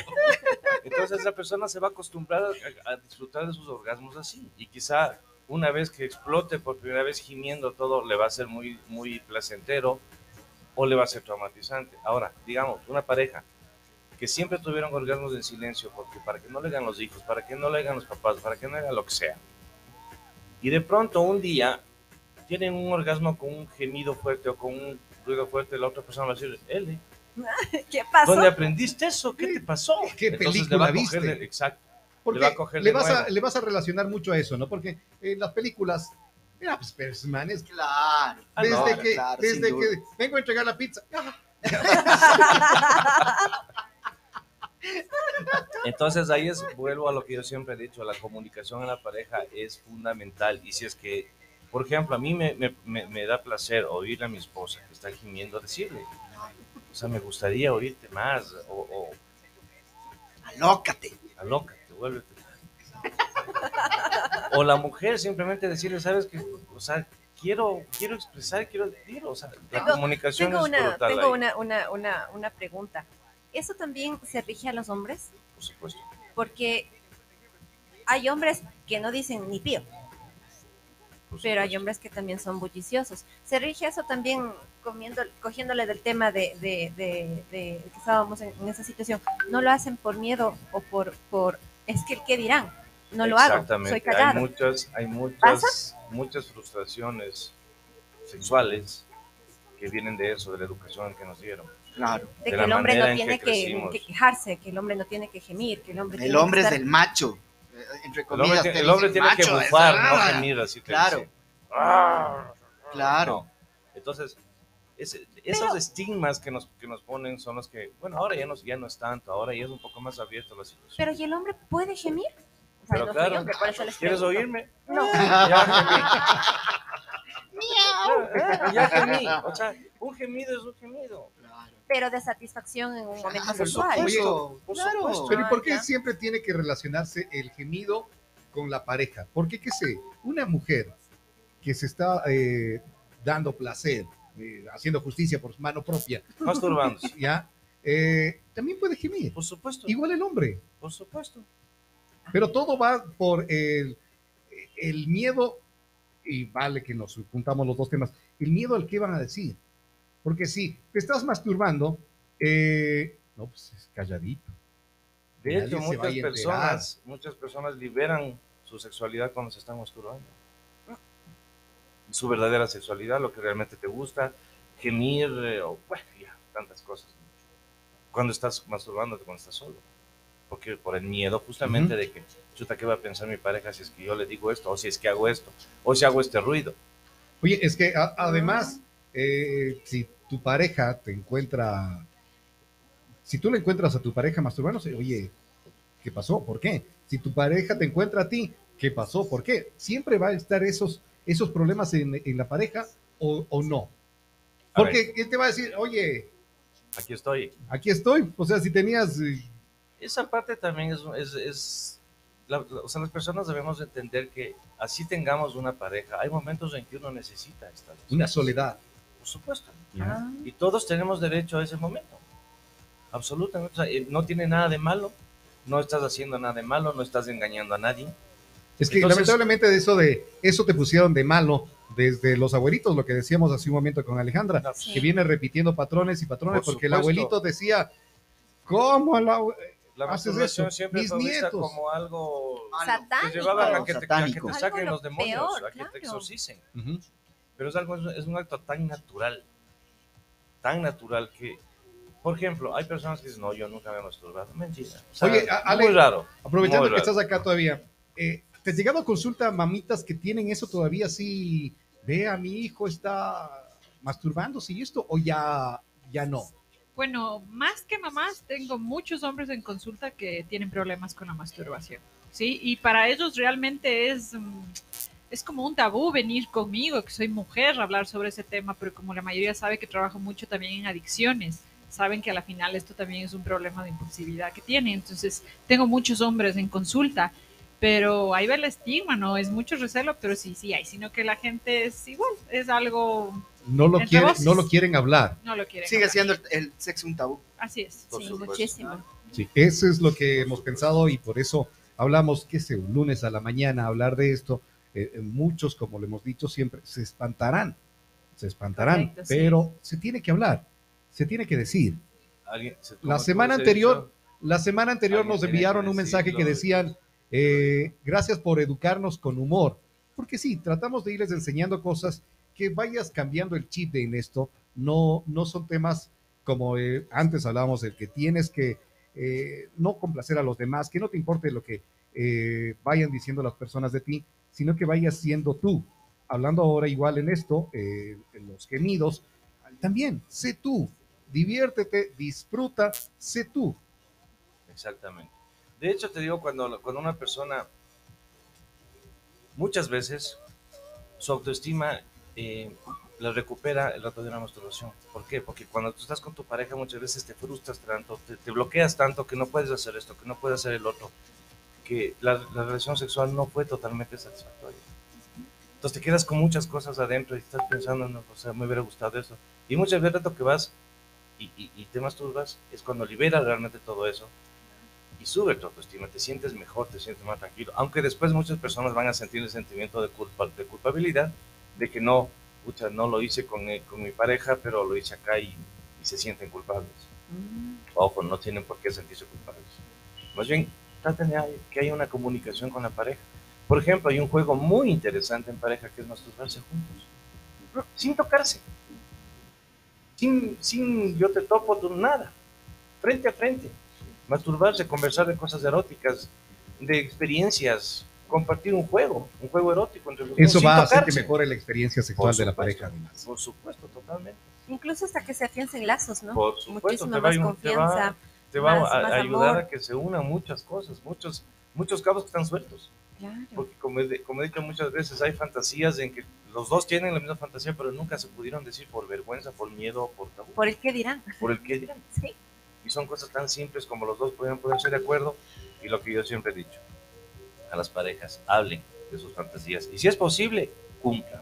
Entonces la persona se va a acostumbrar a, a disfrutar de sus orgasmos así. Y quizá una vez que explote por primera vez gimiendo todo, le va a ser muy, muy placentero o le va a ser traumatizante. Ahora, digamos, una pareja que siempre tuvieron orgasmos en silencio, porque para que no le hagan los hijos, para que no le hagan los papás, para que no le hagan lo que sea. Y de pronto un día tienen un orgasmo con un gemido fuerte o con un ruido fuerte, la otra persona va a decir, Eli, (laughs) ¿Qué pasó? ¿dónde aprendiste eso? ¿Qué te pasó? ¿Qué Entonces película viste? de- exacto. Porque Le va a coger le vas, a, le vas a relacionar mucho a eso, ¿no? Porque en las películas, mira, pues, que Claro. desde Claro, que, claro, desde que duda. vengo a entregar la pizza, ah, (laughs) Entonces ahí es, vuelvo a lo que yo siempre he dicho, la comunicación en la pareja es fundamental. Y si es que, por ejemplo, a mí me, me- me- me da placer oír a mi esposa que está gimiendo decirle, o sea, me gustaría oírte más, o, o Alócate. alócate, vuélvete. (laughs) O la mujer simplemente decirle, sabes que, o sea, quiero, quiero expresar, quiero decir, o sea, la Tengo- comunicación Tengo es una, brutal tengo una, una, una, una pregunta. ¿Eso también se rige a los hombres? por supuesto. Porque hay hombres que no dicen ni pío, pero hay hombres que también son bulliciosos. ¿Se rige eso también comiendo, cogiéndole del tema de, de, de- de que estábamos en, en esa situación? ¿No lo hacen por miedo o por, por es que el qué dirán? No lo hago, Exactamente. soy callado. Hay muchas, hay muchas, ¿Pasa? muchas frustraciones sexuales que vienen de eso, de la educación que nos dieron. Claro. de de que el hombre no en tiene que que, crecimos. que quejarse, que el hombre no tiene que gemir, que el hombre El tiene hombre que es del macho. eh, El hombre, tiene- te el hombre dicen tiene que macho, bufar, no gemir así. te Claro. Ah, Claro. no. Entonces, esos Pero- estigmas que nos, que nos ponen son los que, bueno, ahora ya no, ya no es tanto, ahora ya es un poco más abierto la situación. Pero ¿y el hombre puede gemir? Pero claro, hombre, por eso les ¿quieres pregunto. oírme? No. Ya gemí. Ya gemí. O sea, un gemido es un gemido. Claro. pero de satisfacción en un momento Ah, por sexual. supuesto, Por claro. supuesto. Pero ¿y por Ah, qué ya. siempre tiene que relacionarse el gemido con la pareja? Porque, qué sé, una mujer que se está eh, dando placer, eh, haciendo justicia por mano propia, Masturbándose. (laughs) ¿ya? Eh, también puede gemir. Por supuesto. Igual el hombre. Por supuesto. Pero todo va por el, el miedo, y vale que nos juntamos los dos temas, el miedo al que van a decir. Porque si te estás masturbando, eh, no, pues es calladito. De hecho, muchas personas, muchas personas liberan su sexualidad cuando se están masturbando. Su verdadera sexualidad, lo que realmente te gusta, gemir, eh, o bueno, ya, tantas cosas. Cuando estás masturbándote, cuando estás solo. Porque por el miedo justamente de que, chuta, ¿qué va a pensar mi pareja si es que yo le digo esto? O si es que hago esto, o si hago este ruido. Oye, es que a- además, eh, si tu pareja te encuentra, si tú le encuentras a tu pareja masturbándose, oye, ¿qué pasó? ¿Por qué? Si tu pareja te encuentra a ti, ¿qué pasó? ¿Por qué? Siempre va a estar esos, esos problemas en, en la pareja o, o no. Porque él te va a decir, oye, Aquí estoy. aquí estoy. O sea, si tenías, eh, Esa parte también es, es, es- la- la- o sea, las personas debemos entender que así tengamos una pareja, hay momentos en que uno necesita estar. una soledad. Por supuesto. Ah, Y todos tenemos derecho a ese momento. Absolutamente. O sea, eh, no tiene nada de malo, no estás haciendo nada de malo, no estás engañando a nadie. Es que Entonces- lamentablemente de eso de eso te pusieron de malo desde los abuelitos, lo que decíamos hace un momento con Alejandra, Sí. que viene repitiendo patrones y patrones, Por porque el supuesto. abuelito decía, ¿cómo la abue- La masturbación eso, siempre mis fue vista nietos. como algo Satánico. que llevaban a que te, a que te saquen Algo los lo demonios, peor, a que claro. te exorcicen. Ujú. Pero es algo, es un acto tan natural, tan natural que, por ejemplo, hay personas que dicen, no, yo nunca me he masturbado. Mentira. O sea, Oye, Ale, muy raro. Aprovechando muy que raro. estás acá todavía, eh, ¿te has llegado a consulta mamitas que tienen eso todavía así? Ve a mi hijo está masturbándose y esto, o ya, ya no. Bueno, más que mamás, tengo muchos hombres en consulta que tienen problemas con la masturbación, ¿sí? Y para ellos realmente es, mm, es como un tabú venir conmigo, que soy mujer, a hablar sobre ese tema, pero como la mayoría sabe que trabajo mucho también en adicciones, saben que a la final esto también es un problema de impulsividad que tienen. Entonces, tengo muchos hombres en consulta, pero ahí va el estigma, ¿no? Es mucho recelo, pero sí, sí hay, sino que la gente es igual, es algo No lo, quieren, no lo quieren hablar. no lo quieren. Sigue hablar. siendo el, el sexo un tabú. Así es. Por Sí, supuesto. muchísimo. Sí, eso es lo que hemos pensado y por eso hablamos, que sé, un lunes a la mañana hablar de esto. Eh, eh, muchos, como lo hemos dicho siempre, se espantarán, se espantarán, Correcto, sí. pero se tiene que hablar, se tiene que decir. Alguien- se- La semana anterior, la semana anterior nos enviaron un mensaje que decían, eh, gracias por educarnos con humor, porque sí, tratamos de irles enseñando cosas que vayas cambiando el chip de en esto, no, no son temas como eh, antes hablábamos, el que tienes que eh, no complacer a los demás, que no te importe lo que eh, vayan diciendo las personas de ti, sino que vayas siendo tú. Hablando ahora igual en esto, eh, en los gemidos, también, sé tú, diviértete, disfruta, sé tú. Exactamente. De hecho, te digo, cuando, cuando una persona, muchas veces, su autoestima eh, la recupera el rato de una masturbación. ¿Por qué? Porque cuando tú estás con tu pareja, muchas veces te frustras tanto, te, te bloqueas tanto que no puedes hacer esto, que no puedes hacer el otro, que la, la relación sexual no fue totalmente satisfactoria. Entonces te quedas con muchas cosas adentro y estás pensando, no, o sea, me hubiera gustado eso. Y muchas veces el rato que vas y, y, y te masturbas es cuando liberas realmente todo eso y sube tu autoestima, te sientes mejor, te sientes más tranquilo, aunque después muchas personas van a sentir el sentimiento de, culpa, de culpabilidad, de que no, pucha, no lo hice con, eh, con mi pareja, pero lo hice acá y, y se sienten culpables. Ojo, no tienen por qué sentirse culpables. Más bien, traten de que haya una comunicación con la pareja. Por ejemplo, hay un juego muy interesante en pareja que es masturbarse juntos, sin tocarse, sin, sin yo te topo, tú nada, frente a frente masturbarse, conversar de cosas eróticas, de experiencias, compartir un juego, un juego erótico entre los dos, Eso va a hacer que mejore la experiencia sexual de la pareja, además. Por supuesto, totalmente. Incluso hasta que se afiancen lazos, ¿no? Por supuesto, Muchísima te va, más a- te confianza. va, te va más- a, más a ayudar amor. a que se unan muchas cosas, muchos, muchos cabos que están sueltos. Claro. Porque como he, de- como he dicho muchas veces, hay fantasías en que los dos tienen la misma fantasía, pero nunca se pudieron decir por vergüenza, por miedo, por tabú, Por el que dirán. por el que dirán. Sí. Y son cosas tan simples como los dos pueden ponerse de acuerdo. Y lo que yo siempre he dicho, a las parejas, hablen de sus fantasías. Y si es posible, cumplan.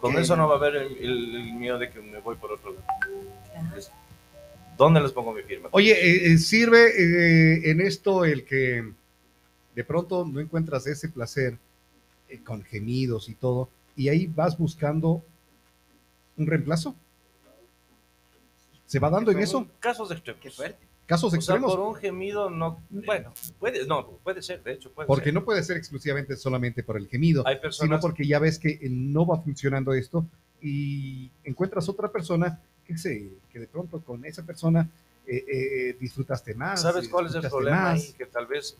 Con Ok. eso no va a haber el, el- el miedo de que me voy por otro lado. Claro. Es- ¿Dónde les pongo mi firma? Oye, eh, eh, ¿sirve eh, en esto el que de pronto no encuentras ese placer eh, con gemidos y todo, y ahí vas buscando un reemplazo? ¿Se va dando en eso? Casos extremos. Qué fuerte. Casos O sea, extremos. por un gemido no. Bueno, puede, no, puede ser, de hecho, puede Porque ser. no puede ser exclusivamente solamente por el gemido, Hay sino personas. porque ya ves que no va funcionando esto y encuentras otra persona que, se, que de pronto con esa persona eh, eh, disfrutaste más. ¿Sabes cuál es el problema? ahí? Que tal vez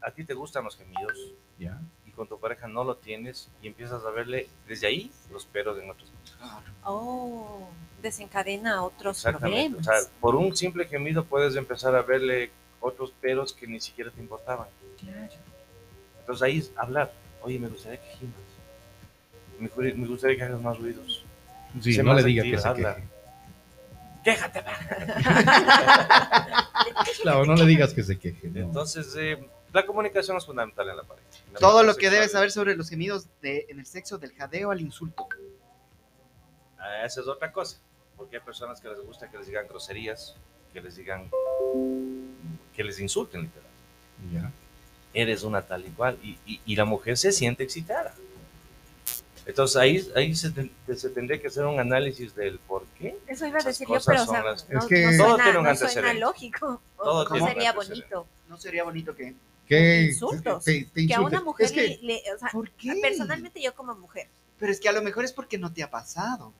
a ti te gustan los gemidos Ya. y con tu pareja no lo tienes y empiezas a verle desde ahí los peros en otros. Oh, desencadena otros Exactamente. O problemas. sea, por un simple gemido puedes empezar a verle otros peros que ni siquiera te importaban. Claro. Entonces ahí es hablar. Oye, me gustaría que gimas. Me, gu- me gustaría que hagas más ruidos. Sí, Sé no le más diga que se habla. queje. Quéjate, va. Claro, (laughs) no le digas que se queje. no. Entonces, eh, la comunicación es fundamental en la pareja. En la Todo lo que sexual. debes saber sobre los gemidos de, en el sexo, del jadeo al insulto. Ah, esa es otra cosa. Porque hay personas que les gusta que les digan groserías, que les digan, que les insulten literal. Ya. Eres una tal igual. Y, y, y la mujer se siente excitada. Entonces ahí, ahí se, se tendría que hacer un análisis del por qué. Eso iba a decir yo, pero o sea, las- no, Es que- no Todo suena, tiene un no suena antecedente. lógico. Todo no tiene un sería bonito. No sería bonito que... Que Insultos. te- te Que a una mujer Es que- le, le- o sea, ¿Por qué? personalmente yo como mujer. Pero es que a lo mejor es porque no te ha pasado.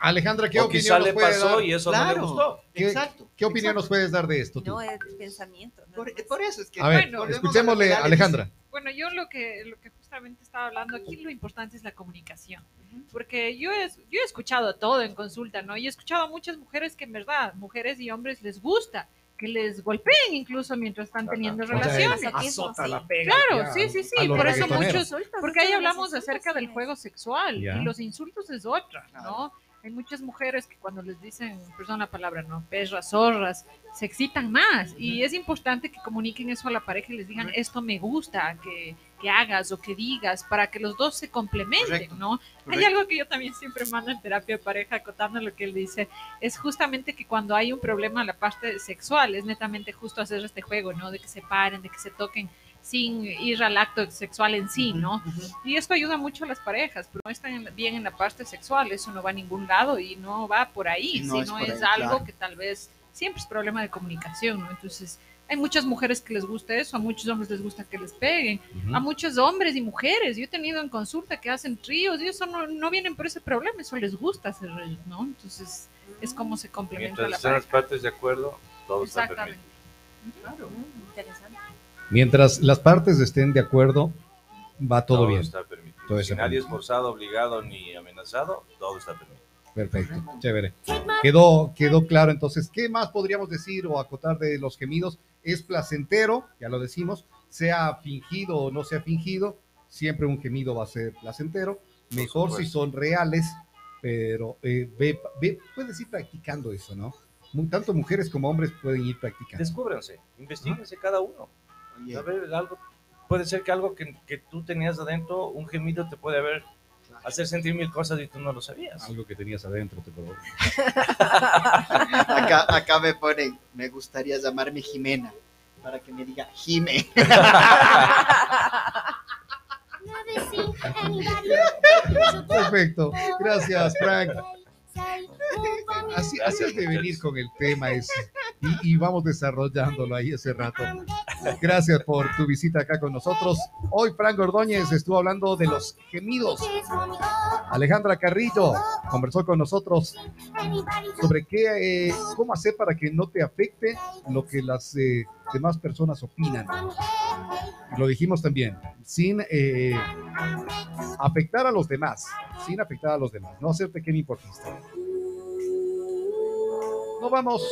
Alejandra, ¿qué o quizá opinión nos le puede pasó dar? y eso no le Claro. gustó. ¿Qué- Exacto. ¿Qué opinión nos puedes dar de esto tú? No es pensamiento. nada Por, eso es que... A ver, a escuchémosle, Alejandra. Bueno, yo lo que, lo que justamente estaba hablando aquí, lo importante es la comunicación. Porque yo he, yo he escuchado todo en consulta, ¿no? Y he escuchado a muchas mujeres que en verdad, mujeres y hombres les gusta que les golpeen incluso mientras están teniendo O sea, relaciones. Azota sí. la pega. Claro, ya, sí, sí, sí, por eso muchos, porque ahí hablamos acerca del juego sexual Ya. y los insultos es otra, ¿no? Claro. Hay muchas mujeres que cuando les dicen, perdón la palabra, ¿no? Perras, zorras, se excitan más y es importante que comuniquen eso a la pareja y les digan, esto me gusta, que, que hagas o que digas, para que los dos se complementen, Correcto. ¿no? Hay Correcto. algo que yo también siempre mando en terapia de pareja, acotando lo que él dice, es justamente que cuando hay un problema en la parte sexual, es netamente justo hacer este juego, ¿no? De que se paren, de que se toquen sin ir al acto sexual en sí, ¿no? Y esto ayuda mucho a las parejas, pero no están en- bien en la parte sexual, eso no va a ningún lado y no va por ahí, No sino es por es, ahí, algo claro. que tal vez siempre es problema de comunicación, ¿no? Entonces, hay muchas mujeres que les gusta eso, a muchos hombres les gusta que les peguen, a muchos hombres y mujeres. Yo he tenido en consulta que hacen tríos y eso no, no vienen por ese problema, eso les gusta hacer, ¿no? Entonces, es como se complementa Mientras la estén las partes de acuerdo, todo está Exactamente. permitido. Mm, Interesante. Mientras las partes estén de acuerdo, va todo bien. está permitido. Todo si está nadie es forzado, obligado ni amenazado, todo está permitido. Perfecto, chévere. Quedó, quedó claro entonces, ¿qué más podríamos decir o acotar de los gemidos? Es placentero, ya lo decimos, sea fingido o no sea fingido, siempre un gemido va a ser placentero, mejor si son reales, pero eh, ve, ve- puedes ir practicando eso, ¿no? Tanto mujeres como hombres pueden ir practicando. Descúbranse, investiguense cada uno. A ver, algo, puede ser que algo que, que tú tenías adentro, un gemido te puede haber hacer sentir mil cosas y tú no lo sabías. Algo que tenías adentro, te puedo (laughs) acá, acá me ponen, me gustaría llamarme Jimena, para que me diga Jime. (laughs) Perfecto, gracias Frank. Así, así es de venir con el tema ese y, y vamos desarrollándolo ahí ese rato. Gracias por tu visita acá con nosotros. Hoy Frank Ordóñez estuvo hablando de los gemidos. Alejandra Carrillo conversó con nosotros sobre qué, eh, cómo hacer para que no te afecte lo que las eh, demás personas opinan. Lo dijimos también, sin eh, afectar a los demás, sin afectar a los demás, no ser pequeño importista. Nos vamos.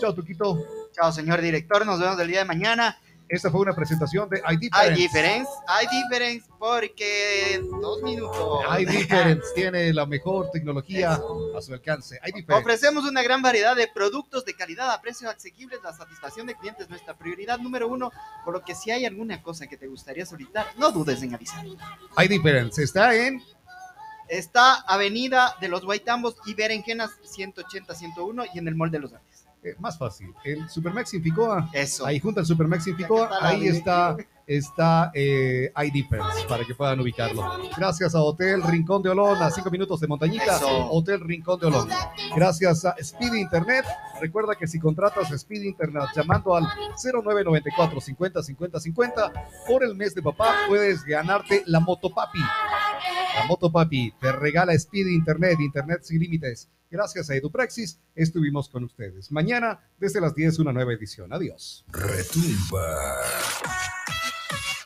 Chao, Tuquito. Chao, señor director, nos vemos el día de mañana. Esta fue una presentación de Hay Difference. difference, hay difference porque dos minutos. I Difference tiene la mejor tecnología a su alcance. I Difference. Ofrecemos una gran variedad de productos de calidad a precios asequibles. La satisfacción de clientes es nuestra prioridad número uno. Por lo que si hay alguna cosa que te gustaría solicitar, no dudes en avisar. I Difference está en Está Avenida de los Guaitambos y Berenjenas 180-101 y en el Mall de los Andes. Eh, más fácil. El Supermax en Ficoa. Eso. Ahí junto al Supermax en Ficoa, Ya que está la ahí de- está, eh, para que puedan ubicarlo. Gracias a Hotel Rincón de Olón, a cinco minutos de Montañita, Eso. Hotel Rincón de Olón. Gracias a Speed Internet. Recuerda que si contratas Speed Internet llamando al 0994 50 50 50 por el mes de papá, puedes ganarte la Motopapi. La Motopapi te regala Speed Internet, Internet sin límites. Gracias a EduPraxis estuvimos con ustedes. Mañana, desde las 10, una nueva edición. Adiós. Retumba.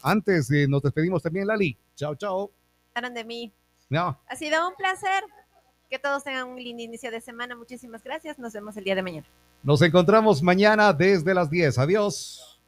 Antes de nos despedimos también, Lali. Chao, chao. De mí. No, Ha sido un placer. Que todos tengan un lindo inicio de semana. Muchísimas gracias. Nos vemos el día de mañana. nos encontramos mañana desde las 10. Adiós.